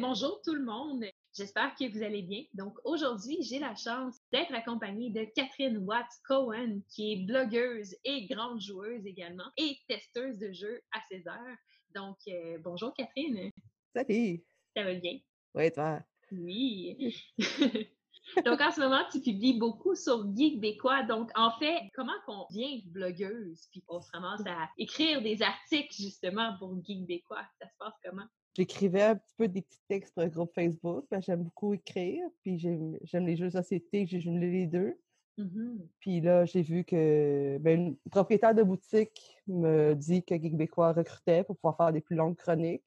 Bonjour tout le monde. J'espère que vous allez bien. Donc aujourd'hui, j'ai la chance d'être accompagnée de Catherine Watts Cohen, qui est blogueuse et grande joueuse également et testeuse de jeux à ses heures. Donc euh, bonjour Catherine. Salut. Ça va bien? Oui, toi? Oui. Donc, en ce moment, tu publies beaucoup sur Geek Bécois. Donc, en fait, comment qu'on devient blogueuse puis on se ramasse à écrire des articles justement pour Geek Bécois? Ça se passe comment? J'écrivais un petit peu des petits textes pour un groupe Facebook. J'aime beaucoup écrire. Puis j'aime les jeux de société. J'ai jumelé les deux. Mmh puis là, j'ai vu que ben, une propriétaire de boutique me dit que Geek Bécois recrutait pour pouvoir faire des plus longues chroniques.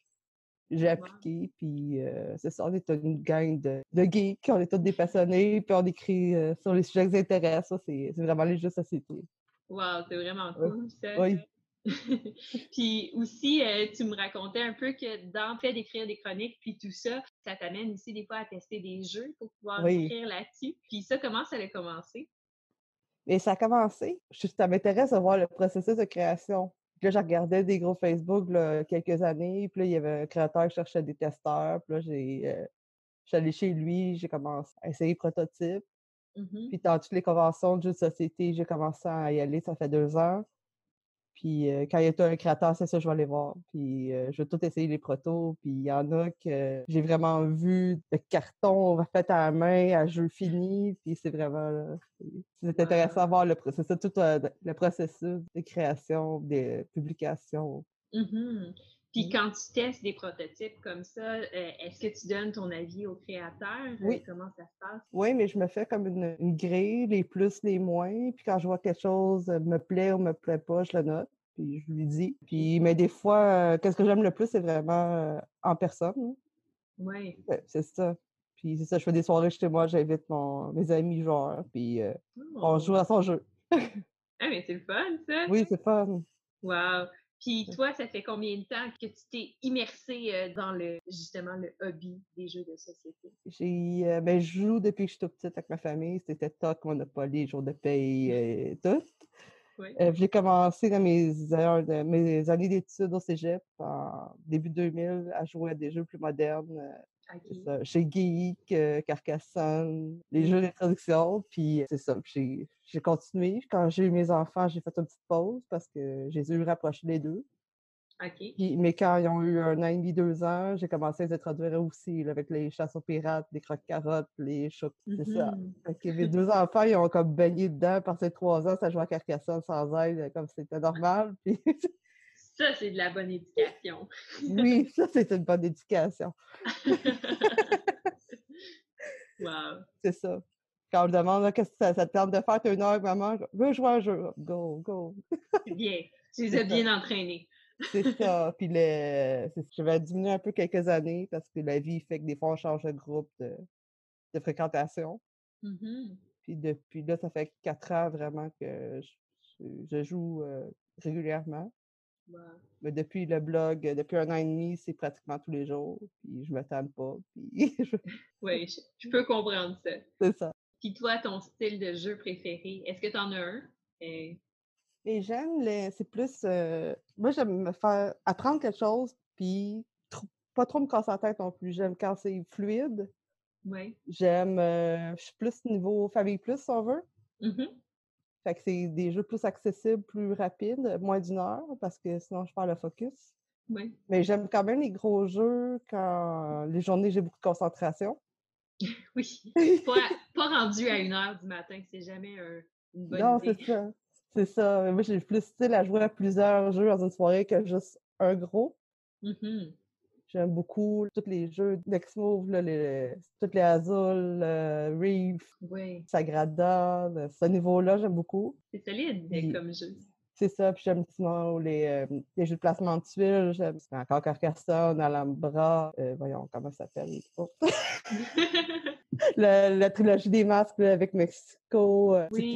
J'ai appliqué, puis euh, c'est ça, on est une gang de, de, geeks, on est tous des passionnés, puis on écrit euh, sur les sujets qui nous intéressent. c'est vraiment les jeux de société. Wow, c'est vraiment cool, ça. Oui. puis aussi, euh, tu me racontais un peu que dans le fait d'écrire des chroniques, puis tout ça, ça t'amène aussi des fois à tester des jeux pour pouvoir écrire là-dessus. Puis ça, comment ça a commencé? Et ça a commencé. Ça m'intéresse de voir le processus de création. Puis là, je regardais des gros Facebook là, quelques années. Puis là, il y avait un créateur qui cherchait des testeurs. Puis là, j'ai, euh, je suis allée chez lui, j'ai commencé à essayer prototype. Mmh puis dans toutes les conventions de jeux de société, j'ai commencé à y aller, ça fait deux ans. Puis euh, quand il y a un créateur, c'est ça, je vais aller voir. Puis euh, je vais tout essayer les protos. Puis il y en a que j'ai vraiment vu de carton fait à la main, à jeu fini. Puis c'est vraiment... C'est intéressant à voir le, c'est tout euh, le processus de création, des publications. Mmh puis quand tu testes des prototypes comme ça, est-ce que tu donnes ton avis au créateur? Oui. Comment ça se passe? Oui, mais je me fais comme une, grille, les plus, les moins. Puis quand je vois quelque chose me plaît ou me plaît pas, je le note. Puis je lui dis. Puis, mais des fois, qu'est-ce que j'aime le plus, c'est vraiment en personne. Oui. c'est ça. Puis c'est ça, je fais des soirées chez moi, j'invite mes amis joueurs, puis on joue à son jeu. ah, mais c'est le fun, ça! Oui, c'est fun. Wow! Puis toi, ça fait combien de temps que tu t'es immersé euh, dans le justement le hobby des jeux de société? J'ai euh, ben, je joue depuis que je suis toute petite avec ma famille. C'était Toc, Monopoly, jour de paye, et tout. Oui. Euh, j'ai commencé dans mes, mes années d'études au Cégep en début 2000 à jouer à des jeux plus modernes. Ça, chez Geek, Carcassonne, les jeux d'introduction. Puis c'est ça. J'ai continué. Quand j'ai eu mes enfants, j'ai fait une petite pause parce que j'ai dû rapprocher les deux. mais quand ils ont eu un an et demi, deux ans, j'ai commencé à les introduire aussi avec les chasses aux pirates, les croque-carottes, les chats. C'est ça. Mmh mes deux enfants, ils ont comme baigné dedans par ces trois ans, ça jouait à Carcassonne sans aide, comme c'était normal. Puis ça, c'est de la bonne éducation. oui, ça, c'est une bonne éducation. wow. C'est ça. Quand on me demande qu'est-ce que ça, te tente de faire une heure, maman, je veux jouer un jeu. Go, go. bien. Tu les as bien entraînés. c'est ça. Puis le, je vais diminuer un peu quelques années parce que la vie fait que des fois, on change de groupe de, de fréquentation. Mm-hmm. Puis depuis là, ça fait quatre ans vraiment que je, joue euh, régulièrement. Mais depuis le blog, depuis un an et demi, c'est pratiquement tous les jours. Puis je ne m'attends pas. Puis oui, je, peux comprendre ça. C'est ça. Puis toi, ton style de jeu préféré, est-ce que tu en as un? Et... Et j'aime C'est plus. Euh, moi, j'aime me faire apprendre quelque chose, puis pas trop me casser la tête non plus. J'aime quand c'est fluide. Oui. J'aime. Euh, je suis plus niveau famille plus, si on veut. Mm fait que c'est des jeux plus accessibles, plus rapides, moins d'une heure, parce que sinon je perds le focus. Oui. Mais j'aime quand même les gros jeux quand les journées j'ai beaucoup de concentration. oui. Pas, pas, rendu à une heure du matin, c'est jamais un, une bonne non, idée. Non, c'est ça. C'est ça. Moi, j'ai plus style à jouer à plusieurs jeux dans une soirée que juste un gros. Mm J'aime beaucoup tous les jeux d'Exmove, les, toutes les Azul, Reef, Sagrada. Ce niveau-là, j'aime beaucoup. C'est solide comme jeu. C'est ça, puis j'aime sinon les, euh, les jeux de placement de tuiles, j'aime encore Carcassonne, Alhambra, euh, voyons comment ça s'appelle. Oh. la, trilogie des masques avec Mexico, euh, oui.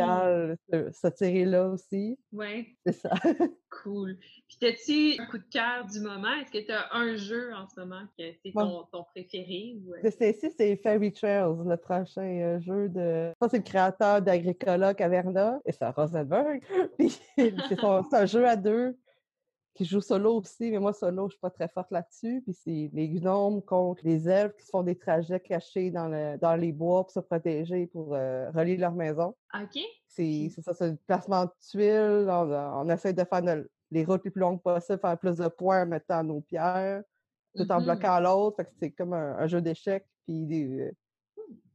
cette série-là aussi. Oui. C'est ça. cool. Puis, as-tu un coup de cœur du moment? Est-ce que tu as un jeu en ce moment que c'est ton, ton, préféré? Ou... De ceci, c'est Fairy Trails, le prochain jeu de. Ça, c'est le créateur d'Agricola Caverna et c'est Rosenberg. Puis, c'est un jeu à deux qui joue solo aussi, mais moi, solo, je suis pas très forte là-dessus. Puis c'est les gnomes contre les elfes qui se font des trajets cachés dans, le, dans les bois pour se protéger, pour euh, relier leur maison. OK. C'est ça, c'est le placement de tuiles. On, essaie de faire les routes les plus longues possibles, faire plus de points en mettant nos pierres, tout en mmh bloquant l'autre. c'est comme un, jeu d'échecs. Puis les, mmh.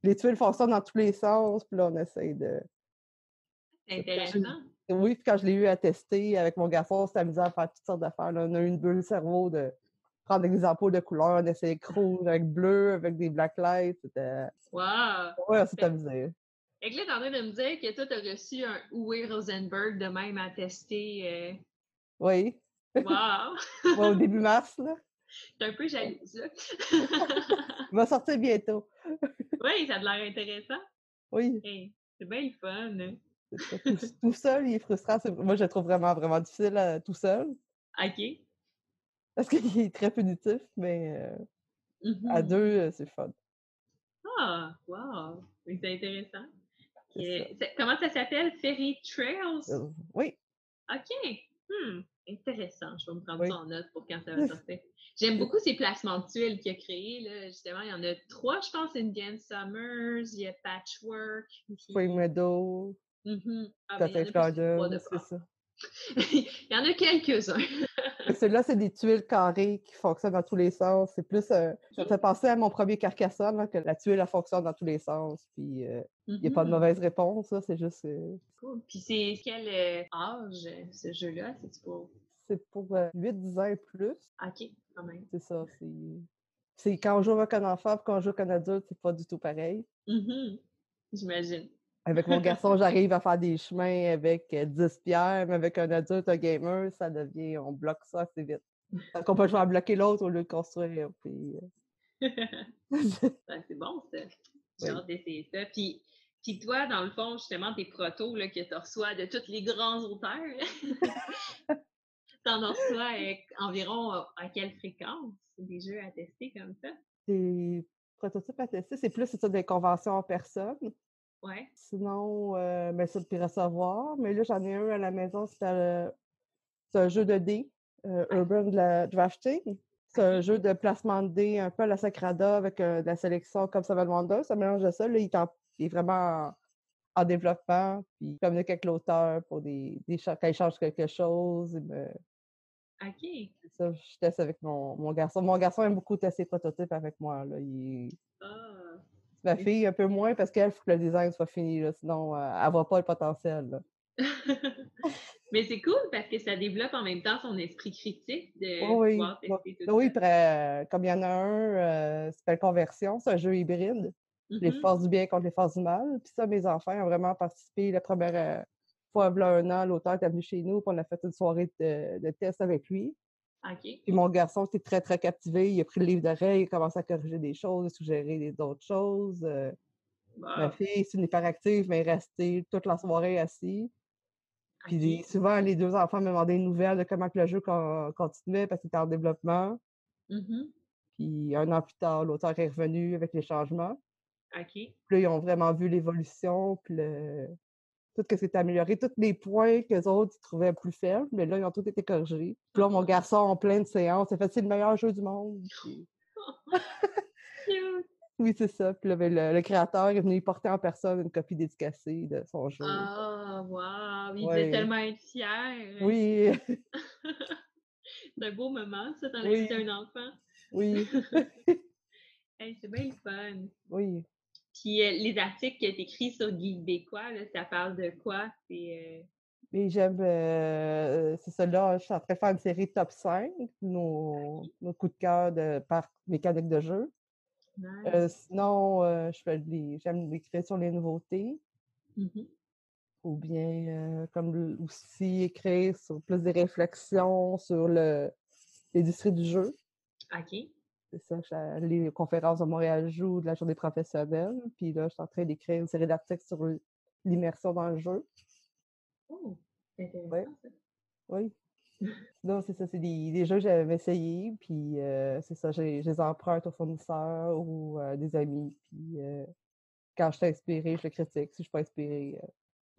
les tuiles fonctionnent dans tous les sens. Puis là, on essaie de. C'est intéressant. Oui, puis quand je l'ai eu à tester avec mon garçon, c'était amusant à faire toutes sortes d'affaires. On a eu une bulle cerveau de prendre des ampoules de couleurs, on essayait rouge avec bleu, avec des black lights. C'était. Wow! Ouais, c'était amusant. Et que là, t'es en train de me dire que toi, t'as reçu un Uwe Rosenberg de même à tester. Euh... Oui. Wow! au début mars, là. J'étais un peu jalouse, là. Il va sortir bientôt. oui, ça a l'air intéressant. Oui. c'est bien le fun. Tout, seul, il est frustrant. Moi, je le trouve vraiment, vraiment difficile euh, tout seul. OK. Parce qu'il est très punitif, mais euh, à mmh deux, euh, c'est fun. Ah, wow! C'est intéressant. comment ça s'appelle? Fairy Trails? oui. OK. Hmm. Intéressant. Je vais me prendre ça en note pour quand ça va sortir. J'aime beaucoup ces placements de tuiles qu'il a créés. Là. Justement, il y en a trois, je pense. Indian Summers, il y a Patchwork. Spring Meadow. Mm ah, c'est ça. il y en a quelques-uns. Celui-là, c'est des tuiles carrées qui fonctionnent dans tous les sens. C'est plus. Euh, ça fait penser à mon premier Carcassonne, que la tuile, elle fonctionne dans tous les sens. Puis, euh, il n'y a pas de mauvaise réponse. C'est juste. Euh, cool. Puis, c'est quel âge, ce jeu-là? C'est pour. C'est pour 8-10 ans et plus. OK, quand même. C'est ça. C'est quand on joue avec un enfant et quand on joue avec un adulte, c'est pas du tout pareil. Mm-hmm. J'imagine. Avec mon garçon, j'arrive à faire des chemins avec 10 pierres, mais avec un adulte, un gamer, ça devient, on bloque ça assez vite. Donc, on peut à bloquer l'autre au lieu de construire. Puis... Ben, c'est bon, ça. J'ai hâte d'essayer ça. Puis, puis toi, dans le fond, justement, tes protos là, que tu reçois de tous les grands auteurs, tu en reçois environ à quelle fréquence? Des jeux à tester comme ça? Des prototypes à tester, c'est plus ça, des conventions en personne. Ouais. Sinon, euh, ben, ça, le recevoir. Mais là, j'en ai un à la maison. C'est un jeu de dés, euh, Urban Drafting. C'est un jeu de placement de dés un peu à la Sacrada avec euh, de la sélection comme ça va le. Ça mélange de ça. Là, il, est vraiment en, développement. Puis, communique avec l'auteur pour des, des quand il change quelque chose. OK. Ça, je teste avec mon, mon, garçon. Mon garçon aime beaucoup tester prototypes avec moi. Là. Il... Ma fille, un peu moins, parce qu'elle, faut que le design soit fini, là, sinon euh, elle voit pas le potentiel. Mais c'est cool parce que ça développe en même temps son esprit critique de oui, pouvoir tester tout oui, euh, comme il y en a un, euh, c'est s'appelle Conversion, c'est un jeu hybride. Les mm-hmm. forces du bien contre les forces du mal. Puis ça, mes enfants ont vraiment participé. La première fois, il y a un an, l'auteur est venu chez nous, pour on a fait une soirée de, de test avec lui. Puis mon garçon était très, très captivé. Il a pris le livre d'oreille, il a commencé à corriger des choses, à suggérer d'autres choses. Euh. Ma fille, c'est une hyperactive, mais elle est restée toute la soirée assise. Puis souvent, les deux enfants me demandaient des nouvelles de comment le jeu continuait parce qu'il était en développement. Mmh puis un an plus tard, l'auteur est revenu avec les changements. OK. Puis là, ils ont vraiment vu l'évolution, puis tout ce qui s'est amélioré, tous les points que les autres trouvaient plus faibles, mais là, ils ont tous été corrigés. Puis là, mon garçon, en pleine séance, a fait c'est le meilleur jeu du monde. oui, c'est ça. Puis là, ben, le, créateur est venu porter en personne une copie dédicacée de son jeu. Ah, wow! Il devait tellement être fier. Oui. c'est un beau moment, ça, t'en oui. un enfant. Oui. c'est bien le fun. Oui. Puis euh, les articles que tu écris sur Guide Bécois, là, ça parle de quoi? C'est. Euh j'aime, euh, c'est ça là, je suis en train de faire une série top 5, nos, nos coups de cœur de par mécanique de jeu. sinon, je fais j'aime écrire sur les nouveautés. Mmh Ou bien, comme aussi écrire sur plus des réflexions sur l'industrie du jeu. OK c'est ça, les conférences de Montréal Joue de la journée professionnelle. Puis là, je suis en train d'écrire une série d'articles sur l'immersion dans le jeu. Oh, intéressant ça. Oui. Non, c'est ça, c'est des, jeux que j'avais essayé, puis euh, c'est ça, j'ai les emprunte aux fournisseurs ou euh, des amis, puis euh, quand je suis inspirée, je le critique. Si je suis pas inspirée,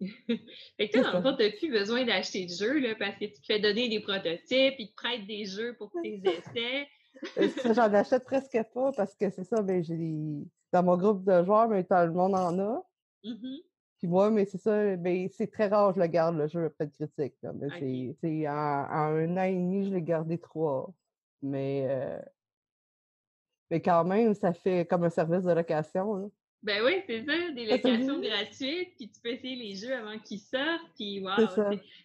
fait que dans le fond, tu n'as plus besoin d'acheter de jeux là, parce que tu te fais donner des prototypes, ils te prêtent des jeux pour tes essais? J'en achète presque pas parce que c'est ça, ben, j'ai dans mon groupe de joueurs, mais tout le monde en a. Mm-hmm. Puis moi, mais c'est ça, ben, c'est très rare que je le garde, le jeu après de critique. c'est, en, un an et demi, je l'ai gardé trois. Mais, euh, mais quand même, ça fait comme un service de location. Ben oui, c'est ça, des locations gratuites, puis tu peux essayer les jeux avant qu'ils sortent, puis wow,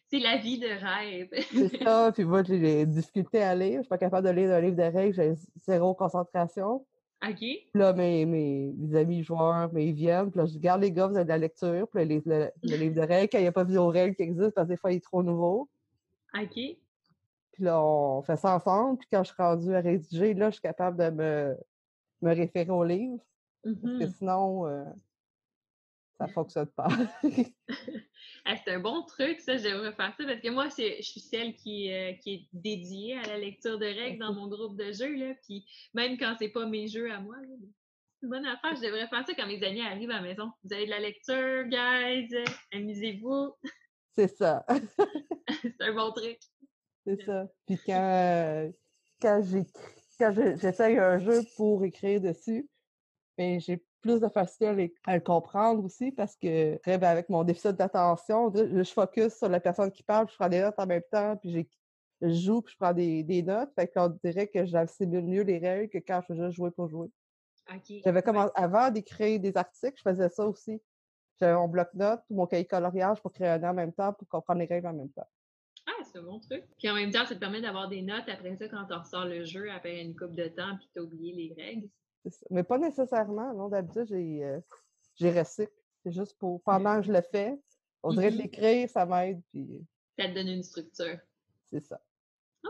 c'est la vie de rêve. c'est ça, puis moi, j'ai difficulté à lire, je suis pas capable de lire un livre de règles, j'ai zéro concentration. OK. Puis là, mes, mes, amis joueurs, mais ils viennent, puis là, je garde les gars, vous avez de la lecture, puis là, le, le, livre de règles, quand il n'y a pas de vidéo règles qui existe, parce que des fois, il est trop nouveau. OK. Puis là, on fait ça ensemble, puis quand je suis rendue à rédiger, là, je suis capable de me, me référer au livre. Parce que mmh sinon, euh, ça ne fonctionne pas. c'est un bon truc, ça, j'aimerais faire ça, parce que moi, je suis celle qui, euh, qui est dédiée à la lecture de règles dans mon groupe de jeux, là, puis même quand c'est pas mes jeux à moi, c'est une bonne affaire, je devrais faire ça quand mes amis arrivent à la maison. Vous avez de la lecture, guys, amusez-vous. C'est ça. c'est un bon truc. C'est ça. Puis quand, quand j'essaye un jeu pour écrire dessus, mais j'ai plus de facilité à, le comprendre aussi parce que ben, avec mon déficit d'attention, je, focus sur la personne qui parle, je prends des notes en même temps, puis je joue, puis je prends des, notes. Fait qu'on dirait que j'assimile mieux les règles que quand je faisais jouer pour jouer. J'avais commencé avant d'écrire des articles, je faisais ça aussi. J'avais mon bloc-notes ou mon cahier coloriage pour créer un en même temps, pour comprendre les règles en même temps. Ah, c'est un bon truc. Puis en même temps, ça te permet d'avoir des notes après ça quand on ressort le jeu après une coupe de temps, puis t'as oublié les règles. Mais pas nécessairement, non. D'habitude, j'ai, euh, j'ai recycle. C'est juste pour pendant que je le fais. On dirait mm-hmm. l'écrire, ça m'aide. Puis... Ça te donne une structure. C'est ça.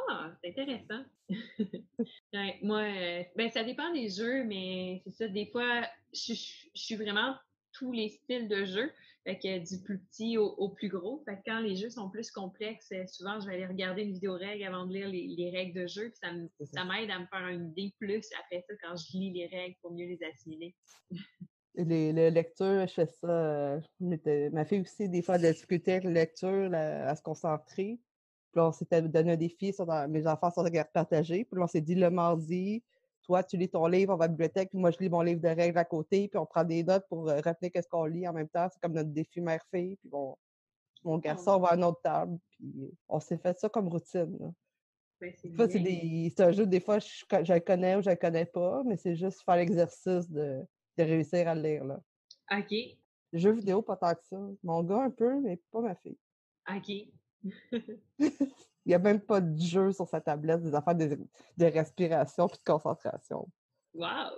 Ah, c'est intéressant. moi, euh, ben, ça dépend des jeux, mais c'est ça. Des fois, je, je suis vraiment tous les styles de jeux. Fait que du plus petit au, plus gros. Fait que quand les jeux sont plus complexes, euh, souvent, je vais aller regarder une vidéo règle avant de lire les, règles de jeu. ça, m'aide à me faire une idée plus après ça quand je lis les règles pour mieux les assimiler. Les, lectures, je fais ça. Euh, ma fille aussi, des fois, de la difficulté avec la lecture, à se concentrer. Puis on s'était donné un défi, sur, mes enfants sont partagés. Puis on s'est dit le mardi, toi, tu lis ton livre, on va à la bibliothèque, puis moi, je lis mon livre de règles à côté, puis on prend des notes pour euh, rappeler qu'est-ce qu'on lit en même temps. C'est comme notre défi mère-fille, puis bon, mon ah garçon va à une autre table, puis on s'est fait ça comme routine. c'est un jeu, des fois, je, je, le connais ou je le connais pas, mais c'est juste faire l'exercice de, de, réussir à le lire. Là. OK. Jeux vidéo, pas tant que ça. Mon gars, un peu, mais pas ma fille. OK. Il n'y a même pas de jeu sur sa tablette, des affaires de, respiration puis de concentration. Wow!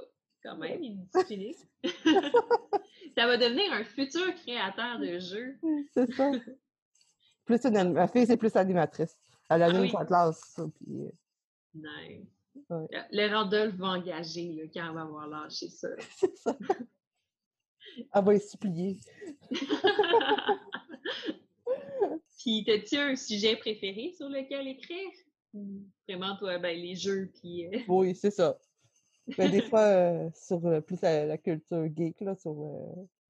Quand même, il est ça va devenir un futur créateur de jeux. C'est ça. Plus une, ma fille, c'est plus animatrice. Elle anime ah sa classe. Puis... Euh, nice. Ouais. Le Randolph va engager là, quand elle va avoir lâché ça. c'est ça. Elle va y supplier. Puis, as-tu un sujet préféré sur lequel écrire? Vraiment, toi, ben, les jeux, puis... Euh, oui, c'est ça. Mais ben, des fois, euh, sur euh, plus la, culture geek, là, sur,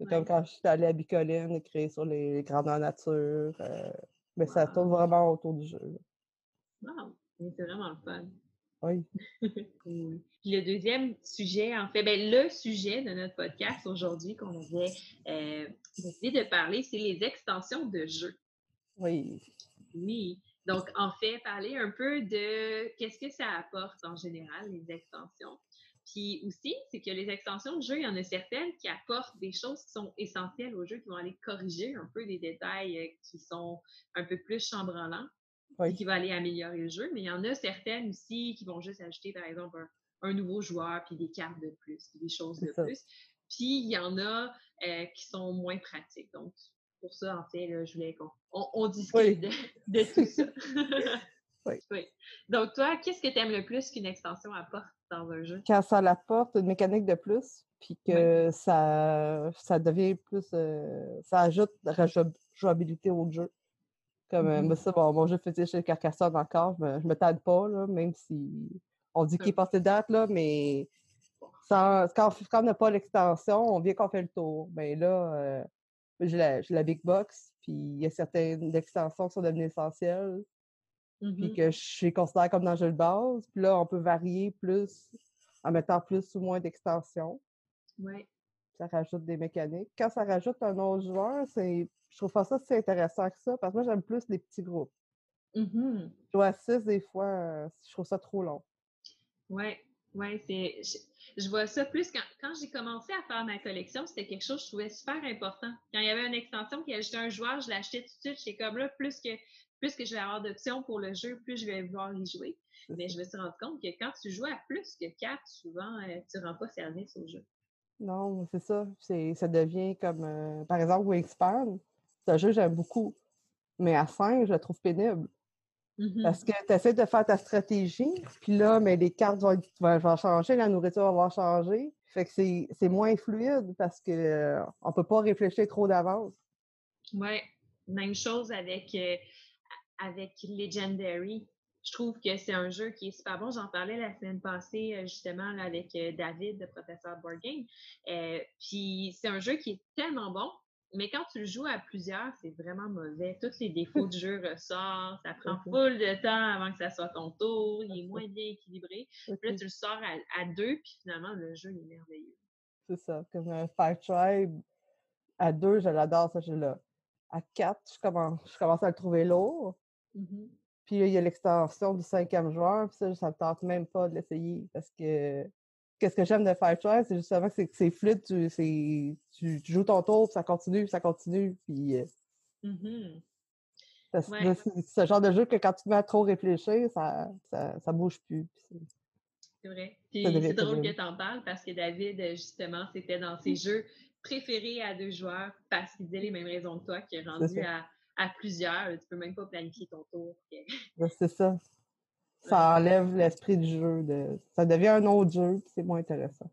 comme quand je suis allée à Bicoline, écrire sur les, grandeurs nature. mais ça tourne vraiment autour du jeu. Wow! C'est vraiment le fun. Oui. Puis le deuxième sujet, en fait, ben, le sujet de notre podcast aujourd'hui qu'on avait décidé de parler, c'est les extensions de jeux. Oui. Oui. Donc, en fait, parler un peu de qu'est-ce que ça apporte en général, les extensions. Puis aussi, c'est que les extensions de jeu, il y en a certaines qui apportent des choses qui sont essentielles au jeu, qui vont aller corriger un peu des détails euh, qui sont un peu plus chambranlants, et qui vont aller améliorer le jeu. Mais il y en a certaines aussi qui vont juste ajouter, par exemple, un, nouveau joueur, puis des cartes de plus, puis des choses de plus. Puis il y en a euh, qui sont moins pratiques. Donc, pour ça, en fait, je voulais qu'on on, discute de, tout ça. oui. Donc, toi, qu'est-ce que tu aimes le plus qu'une extension apporte dans un jeu? Quand ça apporte une mécanique de plus, puis que ça, ça devient plus. Euh, ça ajoute de la jouabilité au jeu. Comme euh, mm-hmm. ça, bon, mon jeu fétiche chez Carcassonne encore, je me, me tâte pas, là, même si on dit qu'il est passé date, là, mais quand, quand on n'a pas l'extension, on vient qu'on fait le tour. Mais ben là, euh, J'ai la, la, Big Box, puis il y a certaines extensions qui sont devenues essentielles, puis Mmh que je les considère comme dans le jeu de base. Puis là, on peut varier plus en mettant plus ou moins d'extensions. Ouais. Ça rajoute des mécaniques. Quand ça rajoute un autre joueur, c'est je trouve pas ça si intéressant que ça, parce que moi, j'aime plus les petits groupes. Mmh Jouer à 6, des fois, euh, je trouve ça trop long. Ouais, ouais, c'est. Je, je vois ça plus quand, quand j'ai commencé à faire ma collection, c'était quelque chose que je trouvais super important. Quand il y avait une extension qui ajoutait un joueur, je l'achetais tout de suite. J'étais comme là, plus que, plus que je vais avoir d'options pour le jeu, plus je vais vouloir y jouer. Mais je me suis rendu compte que quand tu joues à plus que 4, souvent, euh, tu ne rends pas service au jeu. Non, c'est ça. Ça devient comme, euh, par exemple, Wingspan, c'est un jeu que j'aime beaucoup. Mais à 5, je le trouve pénible. Mmh Parce que tu essaies de faire ta stratégie, puis là, mais les cartes vont, vont, changer, la nourriture va changer. Fait que c'est moins fluide parce qu'on euh, ne peut pas réfléchir trop d'avance. Oui, même chose avec, euh, avec Legendary. Je trouve que c'est un jeu qui est super bon. J'en parlais la semaine passée, euh, justement, avec David, le professeur Board Game. puis c'est un jeu qui est tellement bon, mais quand tu le joues à plusieurs, c'est vraiment mauvais. Tous les défauts du jeu ressortent. Ça prend full de temps avant que ça soit ton tour. Il est moins bien équilibré. Puis là, tu le sors à, deux, puis finalement, le jeu est merveilleux. C'est ça. Comme un Fire Tribe, à deux, je l'adore, ce jeu-là. À quatre, je commence, je commence à le trouver lourd. Mmh puis il y a l'extension du cinquième joueur. Puis ça, ça me tente même pas de l'essayer parce que qu'est-ce que j'aime de Fire Tribe, c'est justement que c'est fluide, tu, tu, tu, joues ton tour, puis ça continue, puis ça continue, puis... Euh, mmh c'est ce genre de jeu que quand tu te mets à trop réfléchir, ça, ça, ça bouge plus. C'est vrai. C'est drôle que tu en parles parce que David, justement, c'était dans ses jeux préférés à deux joueurs parce qu'il disait les mêmes raisons que toi, qui est rendu à, à, plusieurs. Tu peux même pas planifier ton tour. c'est ça ça enlève l'esprit du jeu. De... Ça devient un autre jeu, puis c'est moins intéressant.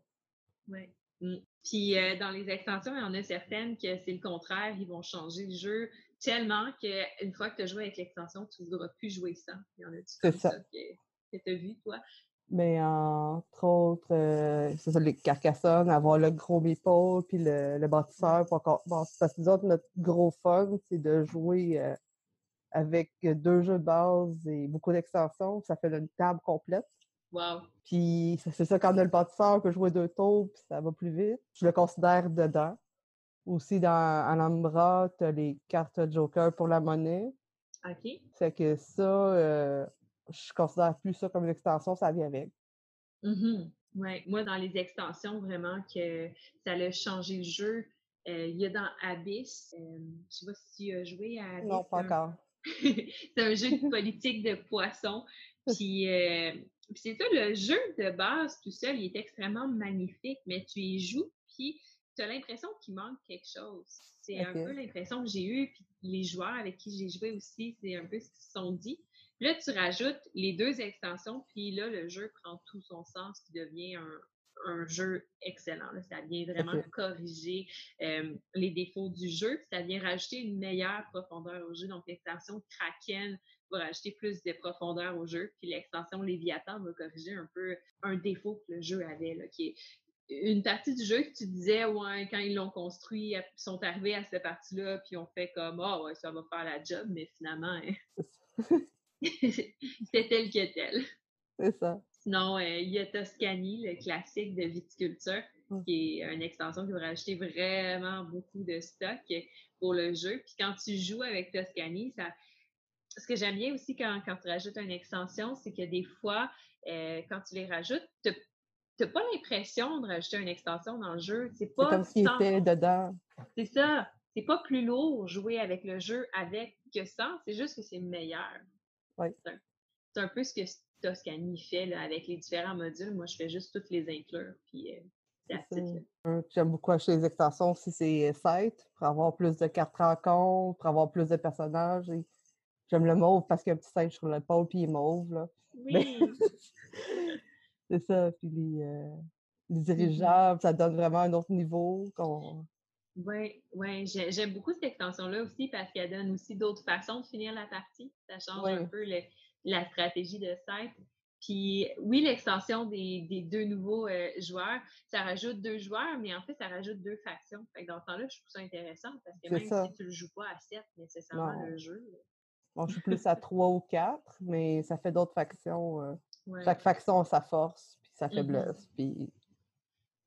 Oui. Mmh. Puis euh, dans les extensions, il y en a certaines que c'est le contraire, ils vont changer le jeu tellement qu'une fois que tu as joué avec l'extension, tu ne voudras plus jouer sans. Il y en a c'est ça. que, tu as vu, toi? Mais entre autres, euh, c'est ça, les Carcassonne, avoir le gros meeple, puis le, le bâtisseur. Pour encore... bon, parce que notre gros fun, c'est de jouer euh, avec deux jeux de base et beaucoup d'extensions. Ça fait une table complète. Wow. Puis c'est ça, quand on a le bâtisseur, peut jouer deux tours, puis ça va plus vite. Je le considère dedans. Aussi, dans Alhambra, tu as les cartes Joker pour la monnaie. OK. C'est que ça, euh, je considère plus ça comme une extension, ça vient avec. Mm Ouais. Moi, dans les extensions, vraiment, que ça a changé le jeu. Euh, il y a dans Abyss, euh, je sais pas si tu as joué à Abyss. Non, pas encore. c'est un jeu de politique de poisson. Puis, euh, c'est ça, le jeu de base tout seul, il est extrêmement magnifique, mais tu y joues, puis tu as l'impression qu'il manque quelque chose. C'est un peu l'impression que j'ai eue, puis les joueurs avec qui j'ai joué aussi, c'est un peu ce qu'ils se sont dit. là, tu rajoutes les deux extensions, puis là, le jeu prend tout son sens, qui devient un, un jeu excellent. Ça vient vraiment corriger les défauts du jeu, ça vient rajouter une meilleure profondeur au jeu. Donc, l'extension Kraken va rajouter plus de profondeur au jeu, puis l'extension Léviathan va corriger un peu un défaut que le jeu avait, là, qui est une partie du jeu que tu disais, ouais, quand ils l'ont construit, ils sont arrivés à cette partie-là, puis on fait comme, ah, ouais, ça va faire la job, mais finalement, hein, c'était tel que tel. C'est ça. Sinon, euh, il y a Toscani, le classique de viticulture, qui est une extension qui va rajouter vraiment beaucoup de stock pour le jeu. Puis quand tu joues avec Toscani, ça, ce que j'aime bien aussi quand, quand tu rajoutes une extension, c'est que des fois, euh, quand tu les rajoutes, tu n'as pas l'impression de rajouter une extension dans le jeu. C'est pas comme s'il était dedans. C'est ça. C'est pas plus lourd jouer avec le jeu avec que sans. C'est juste que c'est meilleur. Oui. C'est un, peu ce que Toscani fait là, avec les différents modules. Moi, je fais juste toutes les inclure. Puis, euh, J'aime beaucoup acheter les extensions si c'est site pour avoir plus de cartes rencontres, pour avoir plus de personnages. J'aime le mauve parce qu'il y a un petit singe sur l'épaule puis il est mauve. Là. Oui. c'est ça. Puis les, euh, les mmh dirigeables, ça donne vraiment un autre niveau. Oui, ouais, j'aime beaucoup cette extension-là aussi parce qu'elle donne aussi d'autres façons de finir la partie. Ça change un peu le, la stratégie de site. Puis oui, l'extension des, deux nouveaux euh, joueurs, ça rajoute deux joueurs, mais en fait, ça rajoute deux factions. Fait que dans ce temps-là, je trouve ça intéressant parce que même si tu le joues pas à sept nécessairement le jeu. Bon, je suis plus à trois ou quatre, mais ça fait d'autres factions. Euh, chaque faction a sa force, puis sa mm-hmm. faiblesse. Puis